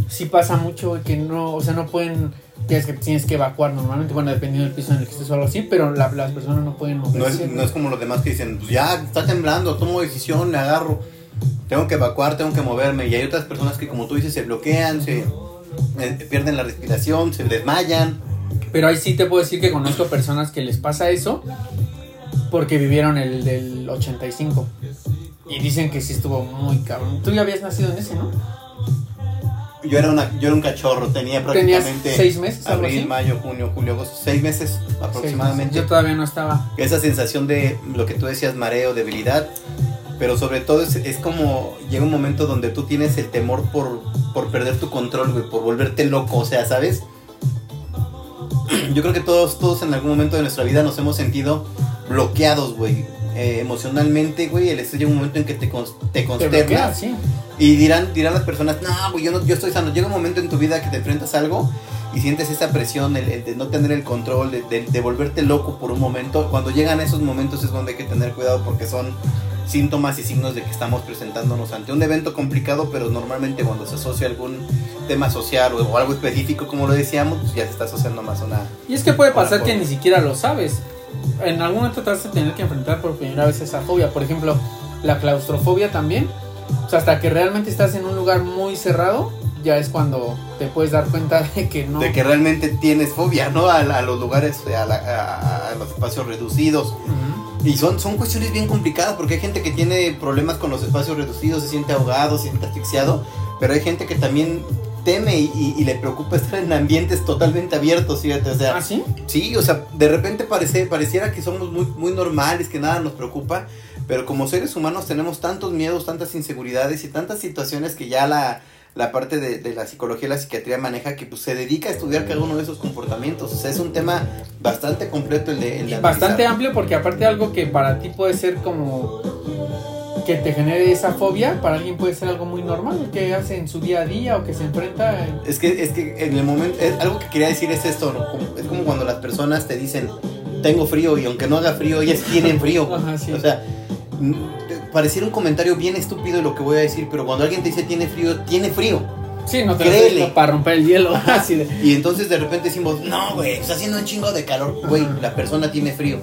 sí pasa mucho que no, o sea, no pueden. Tienes que, tienes que evacuar normalmente, bueno, dependiendo del piso en el que estés o algo así, pero la- las personas no pueden moverse. No es, no es como los demás que dicen, pues ya está temblando, tomo decisión, me agarro. Tengo que evacuar, tengo que moverme. Y hay otras personas que, como tú dices, se bloquean, se eh, pierden la respiración, se desmayan. Pero ahí sí te puedo decir que conozco personas que les pasa eso porque vivieron el del 85. Y dicen que sí estuvo muy cabrón. Tú ya habías nacido en ese, ¿no? Yo era, una, yo era un cachorro, tenía ¿Tenías prácticamente seis meses, abril, así? mayo, junio, julio, agosto, seis meses aproximadamente. Yo todavía no estaba. Esa sensación de lo que tú decías, mareo, debilidad, pero sobre todo es, es como llega un momento donde tú tienes el temor por, por perder tu control, güey, por volverte loco, o sea, ¿sabes? Yo creo que todos, todos en algún momento de nuestra vida nos hemos sentido bloqueados, güey, eh, emocionalmente, güey, el estrés llega un momento en que te, te Te consternas. sí. Y dirán, dirán las personas, no, güey, yo, no, yo estoy sano. Llega un momento en tu vida que te enfrentas a algo y sientes esa presión, el, el de no tener el control, de, de- de volverte loco por un momento. Cuando llegan esos momentos es donde hay que tener cuidado porque son síntomas y signos de que estamos presentándonos ante un evento complicado, pero normalmente cuando se asocia algún tema social o, o algo específico, como lo decíamos, pues ya se está asociando más a una... Y es que puede pasar que ni siquiera lo sabes. En algún momento te vas a tener que enfrentar por primera vez esa fobia. Por ejemplo, la claustrofobia también. O sea, hasta que realmente estás en un lugar muy cerrado, ya es cuando te puedes dar cuenta de que no. De que realmente tienes fobia, ¿no? A, a los lugares, a, la- a- a los espacios reducidos. Ujú. Y son, son cuestiones bien complicadas porque hay gente que tiene problemas con los espacios reducidos, se siente ahogado, se siente asfixiado, pero hay gente que también teme y, y- y le preocupa estar en ambientes totalmente abiertos, fíjate, o sea, ¿Ah, sí? sí, o sea, de repente parece, pareciera que somos muy, muy normales, que nada nos preocupa, pero como seres humanos tenemos tantos miedos, tantas inseguridades y tantas situaciones que ya la, la parte de, de la psicología y la psiquiatría maneja que pues, se dedica a estudiar cada uno de esos comportamientos, o sea, es un tema bastante completo el de... El de Bastante analizar. amplio porque aparte algo que para ti puede ser como que te genere esa fobia, para alguien puede ser algo muy normal, que hace en su día a día o que se enfrenta en- Es que, es que en el momento, es, algo que quería decir es esto, ¿no? Es como cuando las personas te dicen, tengo frío y aunque no haga frío, ellas tienen frío. Ajá, sí. O sea, pareciera un comentario bien estúpido lo que voy a decir, pero cuando alguien te dice tiene frío, tiene frío. Sí, no te Créele. lo para romper el hielo, así de Y entonces de repente decimos, no, güey, está haciendo un chingo de calor. Güey, la persona tiene frío.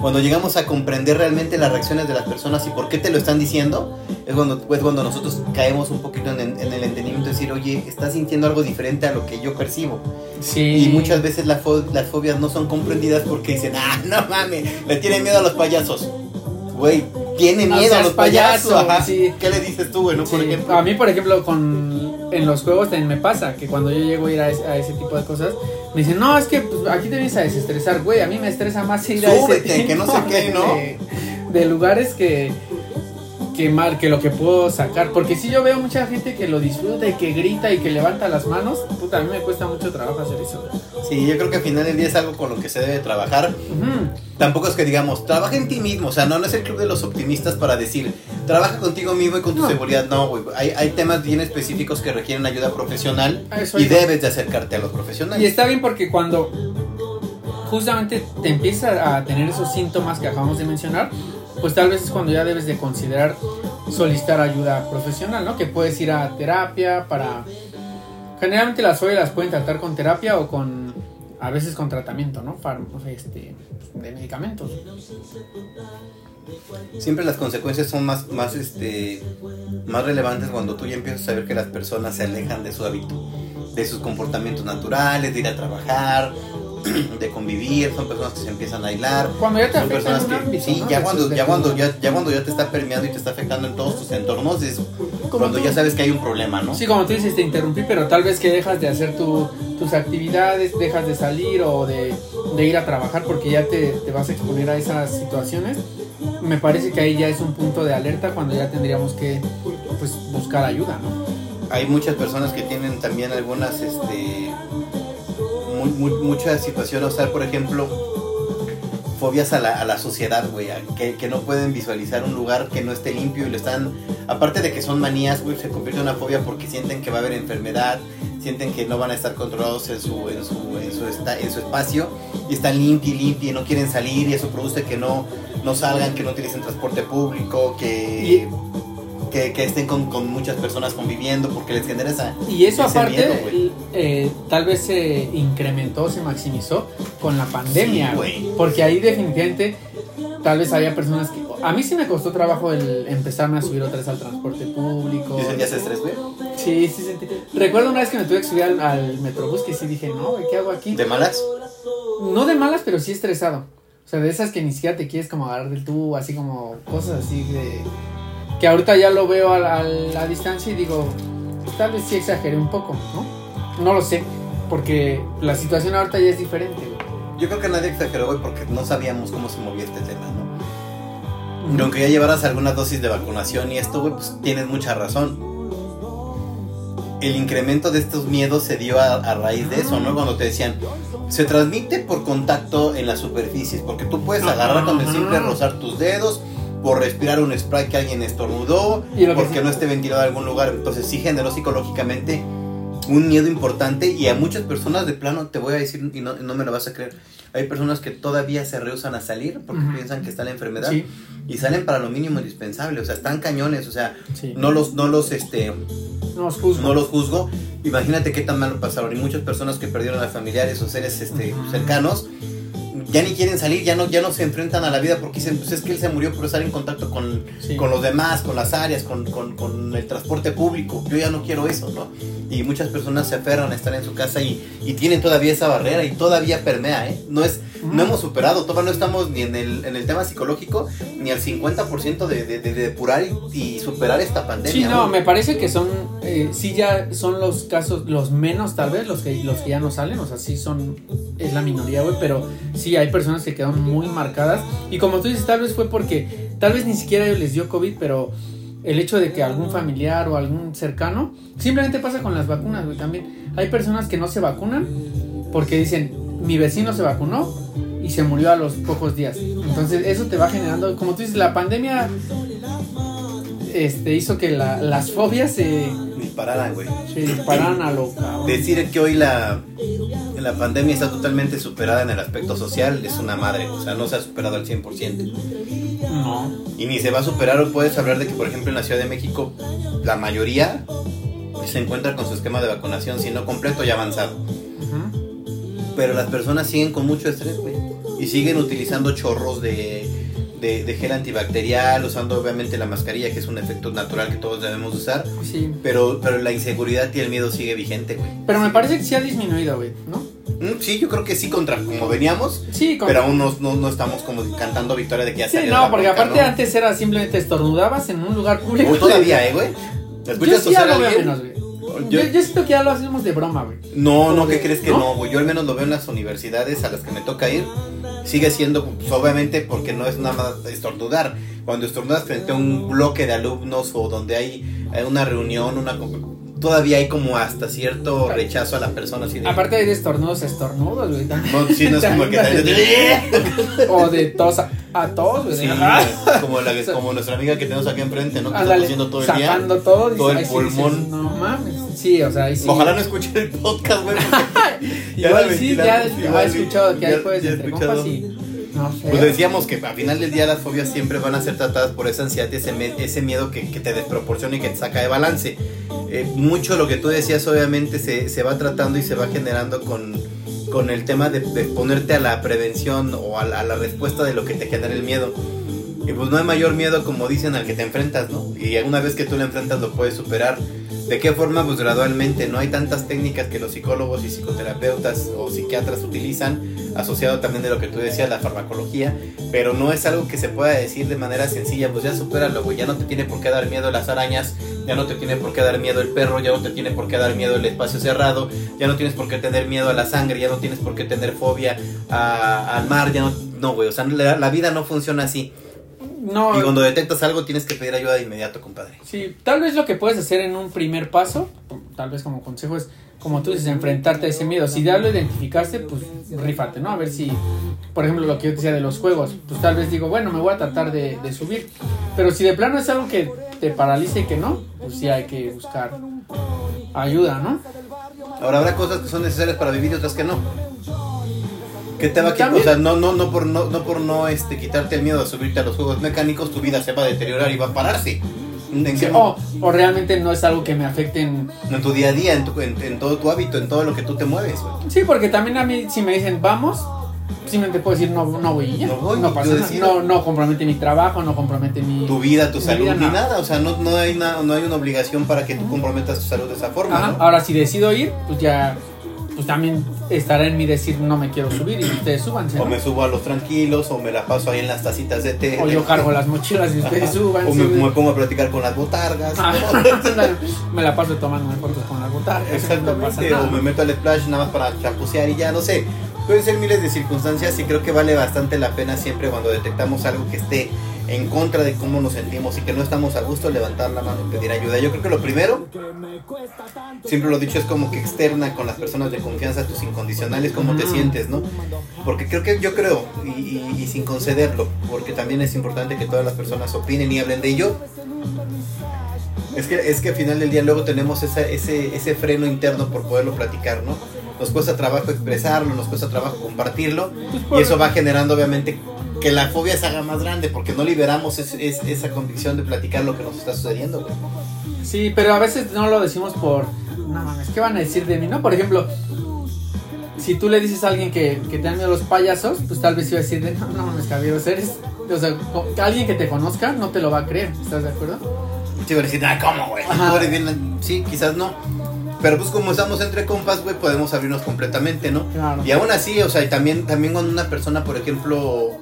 Cuando llegamos a comprender realmente las reacciones de las personas y por qué te lo están diciendo, es cuando, pues, cuando nosotros caemos un poquito en, en el entendimiento de decir, oye, estás sintiendo algo diferente a lo que yo percibo. Sí. Y muchas veces la fo- las fobias no son comprendidas porque dicen, ah, no mames, le tiene miedo a los payasos. Güey, tiene No miedo a los payasos. payaso, ajá. sí. ¿Qué le dices tú, güey, no? Por Sí, ejemplo. A mí, por ejemplo, con en los juegos también me pasa que cuando yo llego a ir a, ese- a ese tipo de cosas, me dicen, no, es que pues, aquí te vienes a desestresar, güey. A mí me estresa más ir a ese Súbete, que no sé tipo qué, ¿no? De, de lugares que, que mal, que lo que puedo sacar. Porque si yo veo mucha gente que lo disfruta y que grita y que levanta las manos, puta, a mí me cuesta mucho trabajo hacer eso. Sí, yo creo que al final del día es algo con lo que se debe trabajar. Tampoco es que digamos, trabaja en ti mismo. O sea, no, no es el club de los optimistas para decir, trabaja contigo mismo y con tu No. seguridad. No, güey. Hay, hay temas bien específicos que requieren ayuda profesional eso y debes de acercarte a los profesionales. Y está bien porque cuando justamente te empiezas a tener esos síntomas que acabamos de mencionar, pues tal vez es cuando ya debes de considerar solicitar ayuda profesional, ¿no? Que puedes ir a terapia para... Generalmente las fobias las pueden tratar con terapia o con... A veces con tratamiento, ¿no? Far- este, de medicamentos. Siempre las consecuencias son más, más, este, más relevantes cuando tú ya empiezas a ver que las personas se alejan de su hábito, de sus comportamientos naturales, de ir a trabajar, de convivir, son personas que se empiezan a aislar. Cuando ya te son personas en un que ámbito, sí, ¿no? ya cuando ya cuando ya, ya cuando ya te está permeando y te está afectando en todos tus entornos es cuando tú. ya sabes que hay un problema, ¿no? Sí, como tú dices, te interrumpí, pero tal vez que dejas de hacer tu- tus actividades, dejas de salir o de, de ir a trabajar porque ya te, te vas a exponer a esas situaciones. Me parece que ahí ya es un punto de alerta cuando ya tendríamos que pues, buscar ayuda, ¿no? Hay muchas personas que tienen también algunas este mu- mu- muchas situaciones, o sea, por ejemplo, fobias a la, a la sociedad, güey, que, que no pueden visualizar un lugar que no esté limpio y lo están, aparte de que son manías, güey, se convierte en una fobia porque sienten que va a haber enfermedad, sienten que no van a estar controlados en su, en su, en su, en su espacio y están limpi, limpi, y no quieren salir y eso produce que no, no salgan, que no utilicen transporte público, que... Que, que estén con, con muchas personas conviviendo porque les genera esa, Y eso aparte, miedo, eh, tal vez se incrementó, se maximizó con la pandemia, Sí, güey. güey. Porque ahí definitivamente, tal vez había personas que... A mí sí me costó trabajo el empezarme a subir otra vez al transporte público. ¿Sí sentías estrés, güey? Sí, sí sentí. Recuerdo una vez que me tuve que subir al, al Metrobús que sí dije, no, güey, ¿qué hago aquí? ¿De malas? No de malas, pero sí estresado. O sea, de esas que ni siquiera te quieres como agarrar del tubo, así como cosas así de... Que ahorita ya lo veo a la, a la distancia y digo, tal vez sí exageré un poco, ¿no? No lo sé, porque la situación ahorita ya es diferente, güey. Yo creo que nadie exageró, güey, porque no sabíamos cómo se movía este tema, ¿no? Y aunque ya llevaras alguna dosis de vacunación y esto, güey, pues tienes mucha razón. El incremento de estos miedos se dio a, a raíz de eso, ¿no? Cuando te decían, se transmite por contacto en las superficies, porque tú puedes agarrar con el simple rozar tus dedos, por respirar un spray que alguien estornudó, Y porque sí- no esté ventilado en algún lugar. Entonces sí generó psicológicamente un miedo importante y a muchas personas de plano, te voy a decir, y no, no me lo vas a creer, hay personas que todavía se rehusan a salir porque piensan que está la enfermedad Sí, y salen para lo mínimo indispensable, o sea, están cañones, o sea, sí. no los, no los, este, No os juzgo. no los juzgo. Imagínate qué tan mal lo pasaron y muchas personas que perdieron a familiares o seres este, cercanos ya ni quieren salir, ya no, ya no se enfrentan a la vida porque dicen, pues es que él se murió por estar en contacto con, Sí. con los demás, con las áreas, con, con- con el transporte público. Yo ya no quiero eso, ¿no? Y muchas personas se aferran a estar en su casa y, y tienen todavía esa barrera y todavía permea, ¿eh? No es, no hemos superado, todavía no estamos ni en el, en el tema psicológico ni al 50% de, de, de depurar y, y superar esta pandemia. Sí, no, me parece que son, eh, sí ya son los casos, los menos tal vez, los que, los que ya no salen, o sea, sí son, es la minoría, güey, pero sí hay personas que quedaron muy marcadas y como tú dices, tal vez fue porque, tal vez ni siquiera les dio COVID, pero el hecho de que algún familiar o algún cercano, simplemente pasa con las vacunas, güey, también. Hay personas que no se vacunan porque dicen, mi vecino se vacunó y se murió a los pocos días. Entonces eso te va generando, como tú dices, la pandemia este, hizo que la- las fobias se, Dispararan, güey. se dispararan a lo cabrón. Decir que hoy la, la pandemia está totalmente superada en el aspecto social es una madre, o sea, no se ha superado al 100%. No. Y ni se va a superar, o puedes hablar de que, por ejemplo, en la Ciudad de México, la mayoría se encuentra con su esquema de vacunación, si no completo, ya avanzado. Pero las personas siguen con mucho estrés, güey. Y siguen utilizando chorros de, de, de gel antibacterial, usando obviamente la mascarilla, que es un efecto natural que todos debemos usar. Sí. Pero, pero la inseguridad y el miedo sigue vigente, güey. Pero me parece que sí ha disminuido, güey, ¿no? Mm, Sí, yo creo que sí, contra como veníamos. Sí, con- Pero aún no, no, no estamos como cantando victoria de que ya Sí, salió no, la porque aparte ¿no? antes era simplemente estornudabas en un lugar público. O todavía, ¿eh, güey? Yo ¿Escuchas sí veo alguien? menos, güey. Yo- Yo, siento que ya lo hacemos de broma, güey. No, no, ¿qué crees que ¿no? no, güey? Yo al menos lo veo en las universidades a las que me toca ir. Sigue siendo, pues, obviamente, porque no es nada más estornudar. Cuando estornudas frente a un bloque de alumnos o donde hay eh, una reunión, una todavía hay como hasta cierto rechazo a la persona. Así de, Aparte de estornudos estornudos, güey. no, sí, no es como que te... O de tos a, a tos, güey. Sí, como, la, como nuestra amiga que tenemos aquí enfrente, ¿no? Que está Ándale, tosiendo todo el día. todo, todo el "Ay, sí", pulmón. dices, no mames. Sí, o sea, ahí sí. Ojalá no escuchen el podcast, güey. ya Igual sí, ya ventilamos, ha igual, escuchado que hay ya- jueves ya entre compas y. No sé. Pues decíamos que al final del día las fobias siempre van a ser tratadas por esa ansiedad y ese, miedo que, te desproporciona y que te saca de balance. Eh, mucho lo que tú decías obviamente se, va tratando y se va generando con, con el tema de, de ponerte a la prevención o a la, a la respuesta de lo que te genera el miedo. Y pues no hay mayor miedo como dicen al que te enfrentas, ¿no? Y una vez que tú lo enfrentas lo puedes superar. ¿De qué forma? Pues gradualmente, no hay tantas técnicas que los psicólogos y psicoterapeutas o psiquiatras utilizan, asociado también de lo que tú decías, la farmacología, pero no es algo que se pueda decir de manera sencilla, pues ya supéralo, güey, ya no te tiene por qué dar miedo las arañas, ya no te tiene por qué dar miedo el perro, ya no te tiene por qué dar miedo el espacio cerrado, ya no tienes por qué tener miedo a la sangre, ya no tienes por qué tener fobia al mar, ya no, no, güey, o sea, la vida no funciona así. No, y cuando detectas algo tienes que pedir ayuda de inmediato, compadre. Sí, tal vez lo que puedes hacer en un primer paso, tal vez como consejo es, como tú dices, enfrentarte a ese miedo. Si ya lo identificaste, pues rífate, ¿no? A ver si, por ejemplo, lo que yo decía de los juegos, pues tal vez digo, bueno, me voy a tratar de, de subir. Pero si de plano es algo que te paraliza y que no, pues sí hay que buscar ayuda, ¿no? Ahora habrá cosas que son necesarias para vivir y otras que no. ¿Qué te va a quitar? O sea, no, no, no por no, no por no este, quitarte el miedo a subirte a los juegos mecánicos, tu vida se va a deteriorar y va a pararse. o, realmente no es algo que me afecte en... en tu día a día, en, tu, en, todo tu hábito, en todo lo que tú te mueves. Sí, porque también a mí si me dicen vamos, simplemente puedo decir no, no voy ya. No, voy, no pasa nada. No, no compromete mi trabajo, no compromete mi... Tu vida, tu salud, ni nada. O sea, no, no, hay una, no hay una obligación para que tú comprometas tu salud de esa forma. Ahora, si decido ir, pues ya pues también estará en mí decir no me quiero subir y ustedes súbanse. O me subo a los tranquilos, o me la paso ahí en las tacitas de té. O yo cargo las mochilas y ustedes suban. O me, pongo a platicar con las botargas. Ah, me la paso tomando fotos con las botargas. Exactamente. o me meto al splash nada más para chapucear y ya, no sé. Pueden ser miles de circunstancias y creo que vale bastante la pena siempre cuando detectamos algo que esté en contra de cómo nos sentimos y que no estamos a gusto, levantar la mano y pedir ayuda. Yo creo que lo primero, siempre lo he dicho, es como que externa con las personas de confianza tus incondicionales, cómo te sientes, ¿no? Porque creo que yo creo, y, sin concederlo, porque también es importante que todas las personas opinen y hablen de ello. Es que, es que al final del día luego tenemos ese, ese freno interno por poderlo platicar, ¿no? Nos cuesta trabajo expresarlo, nos cuesta trabajo compartirlo, y eso va generando obviamente que la fobia se haga más grande porque no liberamos esa convicción de platicar lo que nos está sucediendo, Sí, pero a veces no lo decimos por, no mames, ¿qué van a decir de mí? ¿No? Por ejemplo, si tú le dices a alguien que, que te dan miedo los payasos, pues tal vez iba a decir, de, no, no mames, caballeros, eres, o sea, alguien que te conozca no te lo va a creer, ¿estás de acuerdo? Sí, a decir, ah, ¿cómo, güey? Sí, quizás no. Pero pues como estamos entre compas, güey, podemos abrirnos completamente, ¿no? Claro. Y aún así, o sea, y también, también cuando una persona, por ejemplo,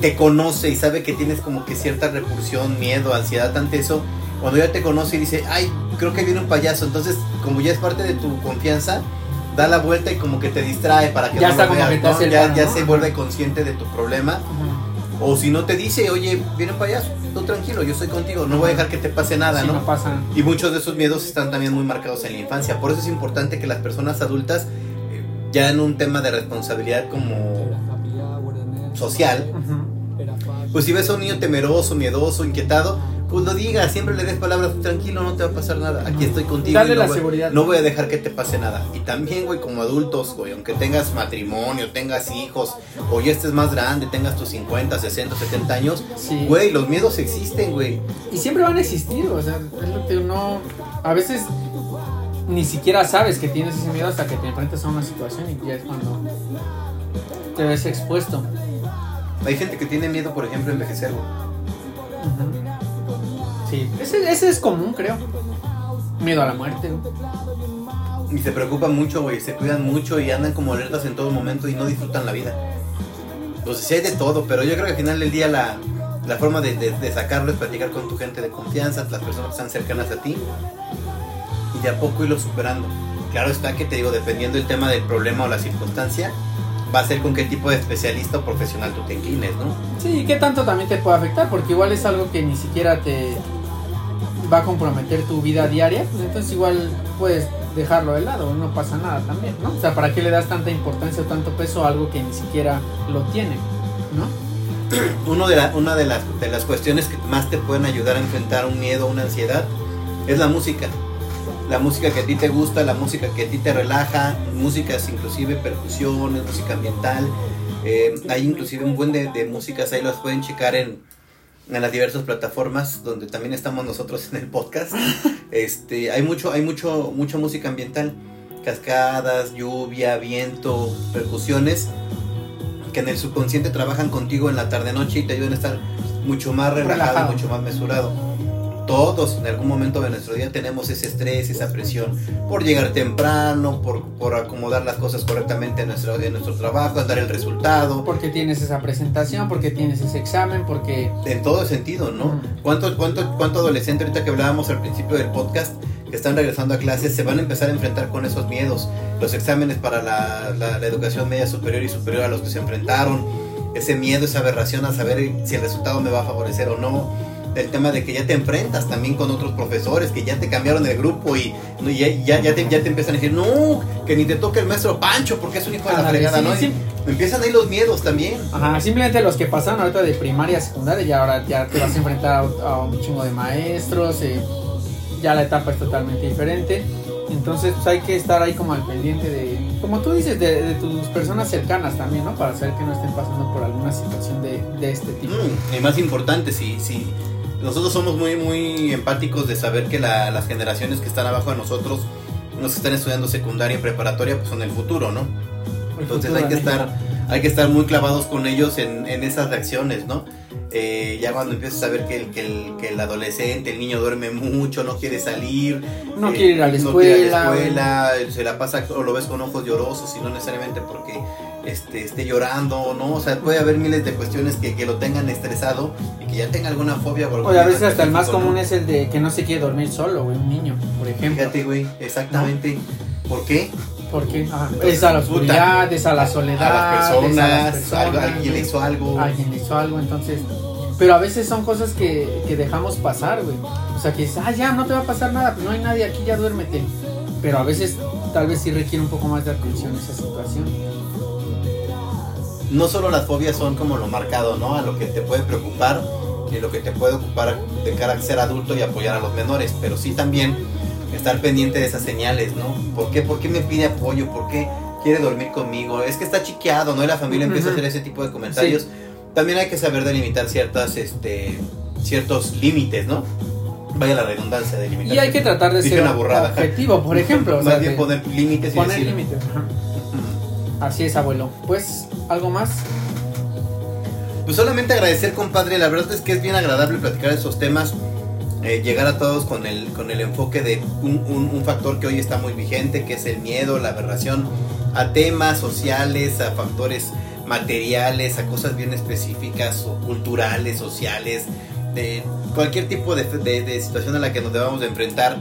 te conoce y sabe que tienes como que cierta repulsión, miedo, ansiedad ante eso, cuando ya te conoce y dice, ay, creo que viene un payaso, entonces como ya es parte de tu confianza, da la vuelta y como que te distrae para que ya no lo ya, ya se vuelve consciente de tu problema. O si no te dice, oye, viene un payaso, tú tranquilo, yo estoy contigo, no voy a dejar que te pase nada, ¿no? Y muchos de esos miedos están también muy marcados en la infancia. Por eso es importante que las personas adultas, eh, ya en un tema de responsabilidad como social, pues si ves a un niño temeroso, miedoso, inquietado, pues lo digas, siempre le des palabras, tranquilo, no te va a pasar nada, aquí estoy contigo. Dale no la voy, seguridad. No voy a dejar que te pase nada. Y también, güey, como adultos, güey, aunque tengas matrimonio, tengas hijos, o ya estés más grande, tengas tus 50, 60, 70 años, güey, los miedos existen, güey. Y siempre van a existir, o sea, es lo que uno, a veces ni siquiera sabes que tienes ese miedo hasta que te enfrentas a una situación y ya es cuando te ves expuesto. Hay gente que tiene miedo, por ejemplo, a envejecer, Sí, ese, ese, es común, creo. Miedo a la muerte, Y se preocupan mucho, güey, se cuidan mucho y andan como alertas en todo momento y no disfrutan la vida. Pues sí hay de todo, pero yo creo que al final del día la, la forma de, de, sacarlo es platicar con tu gente de confianza, las personas que están cercanas a ti y de a poco irlo superando. Claro está que te digo, dependiendo del tema del problema o la circunstancia, va a ser con qué tipo de especialista o profesional tú te inclines, ¿no? Sí, qué tanto también te puede afectar, porque igual es algo que ni siquiera te va a comprometer tu vida diaria, pues entonces igual puedes dejarlo de lado, no pasa nada también, ¿no? O sea, ¿para qué le das tanta importancia o tanto peso a algo que ni siquiera lo tiene, ¿no? Uno de una de las, de las cuestiones que más te pueden ayudar a enfrentar un miedo, una ansiedad, es la música la música que a ti te gusta, la música que a ti te relaja, músicas inclusive percusiones, música ambiental. Eh, hay inclusive un buen de, músicas, ahí las pueden checar en, en las diversas plataformas donde también estamos nosotros en el podcast. Este, hay mucho, hay mucho, mucha música ambiental, cascadas, lluvia, viento, percusiones que en el subconsciente trabajan contigo en la tarde noche y te ayudan a estar mucho más relajado, relajado. mucho más mesurado todos en algún momento de nuestro día tenemos ese estrés, esa presión por llegar temprano, por, por acomodar las cosas correctamente en nuestro, en nuestro trabajo, dar el resultado. Porque tienes esa presentación, porque tienes ese examen, porque... En todo sentido, ¿no? ¿Cuánto, cuánto, ¿Cuánto adolescente ahorita que hablábamos al principio del podcast que están regresando a clases se van a empezar a enfrentar con esos miedos? Los exámenes para la, la, la educación media superior y superior a los que se enfrentaron, ese miedo, esa aberración a saber si el resultado me va a favorecer o no el tema de que ya te enfrentas también con otros profesores que ya te cambiaron el grupo y ya, ya, ya, te, ya te empiezan a decir, no, que ni te toque el maestro Pancho porque es un hijo de la fregada, ¿no? Sí. Empiezan ahí los miedos también. Ajá, simplemente los que pasaron ahorita de primaria a secundaria y ahora ya te vas a enfrentar a, a un chingo de maestros, eh, ya la etapa es totalmente diferente. Entonces pues hay que estar ahí como al pendiente de, como tú dices, de, de tus personas cercanas también, ¿no? Para saber que no estén pasando por alguna situación de, de este tipo. Mm, y más importante, si, si, nosotros somos muy, muy empáticos de saber que la, las generaciones que están abajo de nosotros, los que están estudiando secundaria y preparatoria, pues son el futuro, ¿no? Entonces hay que estar, hay que estar muy clavados con ellos en, en esas reacciones, ¿no? Ya cuando empiezas a ver que el, que, el, que el adolescente, el niño duerme mucho, no quiere salir, no eh, quiere ir a la escuela, no quiere ir a la escuela se la pasa o lo ves con ojos llorosos y no necesariamente porque este, esté llorando, ¿no? O sea, puede haber miles de cuestiones que, que lo tengan estresado y que ya tenga alguna fobia. O a veces hasta el más común es el de que no se quiere dormir solo, güey, un niño, por ejemplo. Fíjate, güey, exactamente. ¿No? ¿Por qué? Porque ah, es a la oscuridad, es a la soledad, a las personas, a las personas algo, alguien le hizo algo. Alguien le hizo algo, entonces. Pero a veces son cosas que, que dejamos pasar, güey. O sea, que dices, ah, ya, no te va a pasar nada, pues no hay nadie aquí, ya duérmete. Pero a veces, tal vez sí requiere un poco más de atención esa situación. No solo las fobias son como lo marcado, ¿no? A lo que te puede preocupar y lo que te puede ocupar de cara a ser adulto y apoyar a los menores, pero sí también estar pendiente de esas señales, ¿no? ¿Por qué, ¿Por qué me pide apoyo? ¿Por qué quiere dormir conmigo? Es que está chiqueado, ¿no? Y la familia empieza a hacer ese tipo de comentarios. Sí. También hay que saber delimitar ciertas, este, ciertos límites, ¿no? Vaya la redundancia de limitar. Y hay que tratar de ser objetivo, por ejemplo. Más o sea, bien poner límites y poner límites. Así es, abuelo. Pues, ¿algo más? Pues solamente agradecer, compadre. La verdad es que es bien agradable platicar esos temas. Eh, llegar a todos con el, con el enfoque de un, un, factor que hoy está muy vigente, que es el miedo, la aberración, a temas sociales, a factores materiales, a cosas bien específicas o culturales, sociales, de cualquier tipo de, de, de situación a la que nos debamos de enfrentar.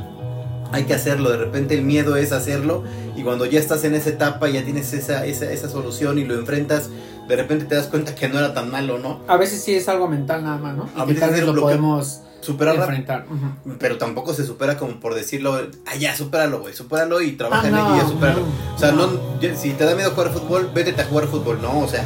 Hay que hacerlo, de repente el miedo es hacerlo y cuando ya estás en esa etapa, ya tienes esa, esa, esa solución y lo enfrentas, de repente te das cuenta que no era tan malo, ¿no? A veces sí es algo mental nada más, ¿no? Y a veces tal vez lo, lo podemos superar enfrentar. Uh -huh. Pero tampoco se supera como por decirlo, ah, ya, supéralo, güey, supéralo y trabaja ah, en ello y ya supéralo. No, o sea, no. no. si te da miedo jugar fútbol, vete a jugar fútbol, no, o sea,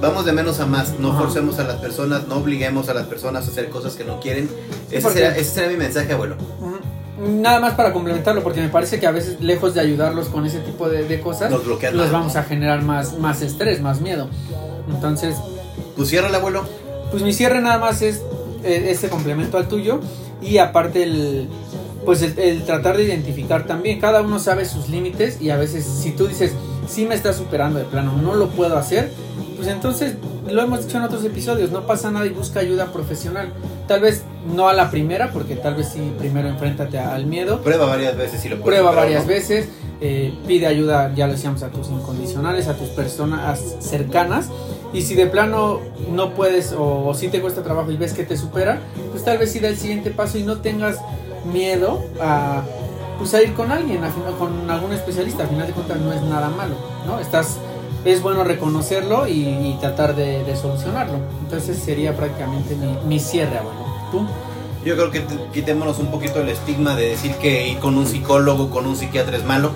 vamos de menos a más, no forcemos a las personas, no obliguemos a las personas a hacer cosas que no quieren. Sí, ese, será, ese, será, mi mensaje, abuelo. Uh -huh. Nada más para complementarlo, porque me parece que a veces, lejos de ayudarlos con ese tipo de, de cosas, Nos los vamos a generar más, más estrés, más miedo. Entonces. ¿Tu cierre, abuelo? Pues mi cierre nada más es eh, este complemento al tuyo. Y aparte el. Pues el, el, tratar de identificar también. Cada uno sabe sus límites. Y a veces, si tú dices, sí me está superando de plano, no lo puedo hacer. Pues entonces, lo hemos dicho en otros episodios, no pasa nada y busca ayuda profesional. Tal vez no a la primera, porque tal vez sí primero enfréntate al miedo. Prueba varias veces si lo puedes. Prueba varias no. veces. Eh, pide ayuda, ya lo decíamos, a tus incondicionales, a tus personas cercanas. Y si de plano no puedes o, o si te cuesta trabajo y ves que te supera, pues tal vez sí da el siguiente paso y no tengas miedo a, pues a ir con alguien, a, con algún especialista. Al final de cuentas no es nada malo, ¿no? Estás, es bueno reconocerlo y, tratar de, solucionarlo. Entonces sería prácticamente mi, cierre, bueno. ¿Tú? Yo creo que quitémonos un poquito el estigma de decir que ir con un psicólogo, con un psiquiatra es malo.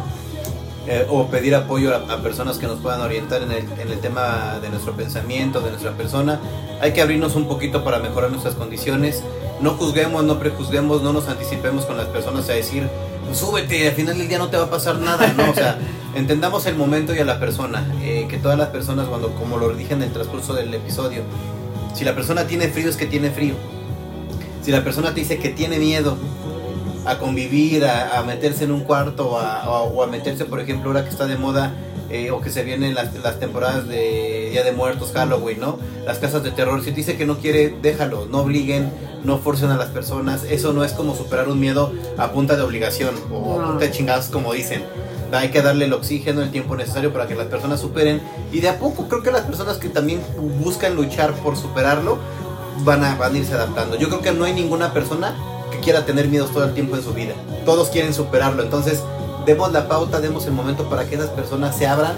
Eh, o pedir apoyo a, a, personas que nos puedan orientar en el, en el, tema de nuestro pensamiento, de nuestra persona. Hay que abrirnos un poquito para mejorar nuestras condiciones. No juzguemos, no prejuzguemos, no nos anticipemos con las personas a decir, súbete, al final del día no te va a pasar nada. No, o sea, entendamos el momento y a la persona. Eh, que todas las personas, cuando, como lo dije en el transcurso del episodio, si la persona tiene frío es que tiene frío. Si la persona te dice que tiene miedo a convivir, a, a meterse en un cuarto a, a, o a meterse, por ejemplo, ahora que está de moda eh, o que se vienen las, las temporadas de Día de Muertos, Halloween, ¿no? Las casas de terror. Si te dice que no quiere, déjalo, no obliguen, no forcen a las personas. Eso no es como superar un miedo a punta de obligación o a punta de chingados, como dicen. Hay que darle el oxígeno, el tiempo necesario para que las personas superen. Y de a poco creo que las personas que también buscan luchar por superarlo van a, van a irse adaptando. Yo creo que no hay ninguna persona que quiera tener miedos todo el tiempo en su vida. Todos quieren superarlo. Entonces, demos la pauta, demos el momento para que esas personas se abran,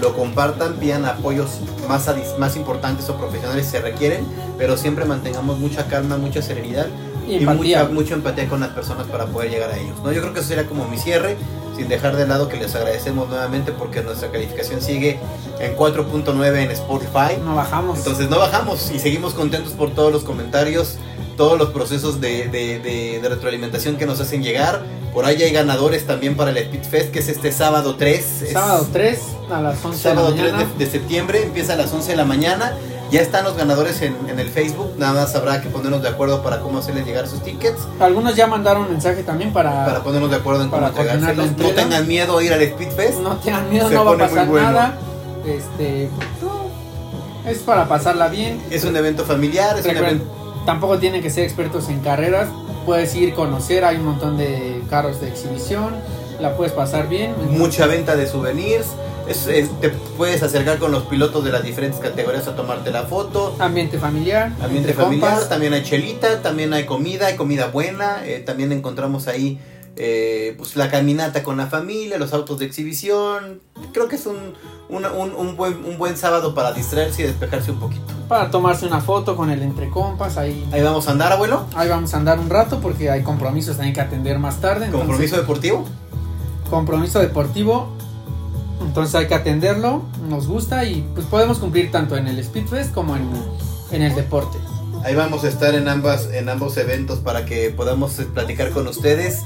lo compartan, pidan apoyos más, más importantes o profesionales si se requieren, pero siempre mantengamos mucha calma, mucha serenidad Y y mucha empatía con las personas para poder llegar a ellos. ¿no? Yo creo que eso sería como mi cierre, sin dejar de lado que les agradecemos nuevamente porque nuestra calificación sigue en 4.9 en Spotify. No bajamos. Entonces no bajamos y seguimos contentos por todos los comentarios, todos los procesos de, de- de- de retroalimentación que nos hacen llegar. Por ahí hay ganadores también para el Speedfest, que es este sábado 3. Es sábado 3 a las 11 sábado de la 3 mañana. de, de septiembre, empieza a las 11 de la mañana. Ya están los ganadores en, en el Facebook, nada más habrá que ponernos de acuerdo para cómo hacerles llegar sus tickets, Algunos ya mandaron mensaje también para, para ponernos de acuerdo en cómo entregárselos. No tengan miedo a ir al Speedfest. no tengan miedo, Se no va a pasar bueno. nada. Este es para pasarla bien. Es un evento familiar, es un evento... tampoco tienen que ser expertos en carreras. Puedes ir conocer, hay un montón de carros de exhibición. La puedes pasar bien. mucha venta de souvenirs. Es- es- te puedes acercar con los pilotos de las diferentes categorías a tomarte la foto. Ambiente familiar. Ambiente familiar, compas. también hay chelita, también hay comida, hay comida buena. eh, también encontramos ahí eh, pues la caminata con la familia, los autos de exhibición. Creo que es un, una- un, un buen, un buen sábado para distraerse y despejarse un poquito. Para tomarse una foto con el entre compas. Ahí, Ahí vamos a andar, abuelo. ahí vamos a andar un rato porque hay compromisos también que atender más tarde. entonces- Compromiso deportivo. compromiso deportivo. Entonces hay que atenderlo, nos gusta y pues podemos cumplir tanto en el Speedfest como en, en el deporte. Ahí vamos a estar en ambas en ambos eventos para que podamos platicar con ustedes.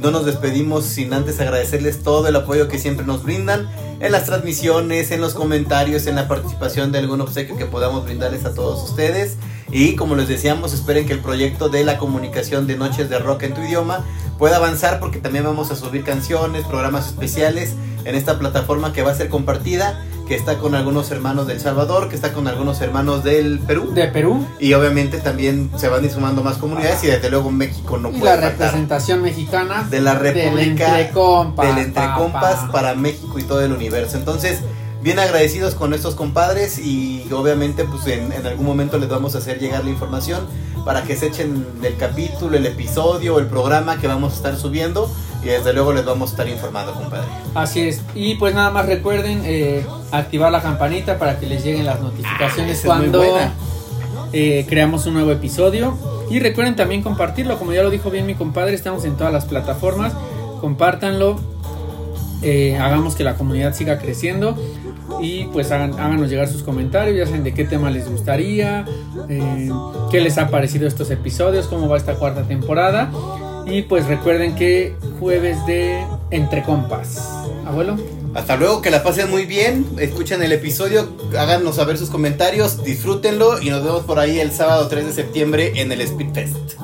No nos despedimos sin antes agradecerles todo el apoyo que siempre nos brindan en las transmisiones, en los comentarios, en la participación de algún obsequio que podamos brindarles a todos ustedes. Y como les decíamos, esperen que el proyecto de la comunicación de Noches de Rock en tu idioma pueda avanzar porque también vamos a subir canciones, programas especiales en esta plataforma que va a ser compartida, que está con algunos hermanos del Salvador, que está con algunos hermanos del Perú. De Perú Y obviamente también se van sumando más comunidades y desde luego México no y puede la faltar. representación mexicana De la del República del Entre Compas papá. para México y todo el universo. Entonces, bien agradecidos con estos compadres y obviamente pues en, en algún momento les vamos a hacer llegar la información para que se echen del capítulo, el episodio, el programa que vamos a estar subiendo y desde luego les vamos a estar informando, compadre. Así es. Y pues nada más recuerden eh, activar la campanita para que les lleguen las notificaciones muy cuando eh, creamos un nuevo episodio. Y recuerden también compartirlo, como ya lo dijo bien mi compadre, estamos en todas las plataformas. Compártanlo, eh, hagamos que la comunidad siga creciendo y pues hagan, háganos llegar sus comentarios, ya saben de qué tema les gustaría, eh, qué les ha parecido estos episodios, cómo va esta cuarta temporada. Y pues recuerden que jueves de Entre Compas. Abuelo. Hasta luego, que la pasen muy bien, escuchen el episodio, háganos saber sus comentarios, disfrútenlo y nos vemos por ahí el sábado 3 de septiembre en el Speedfest.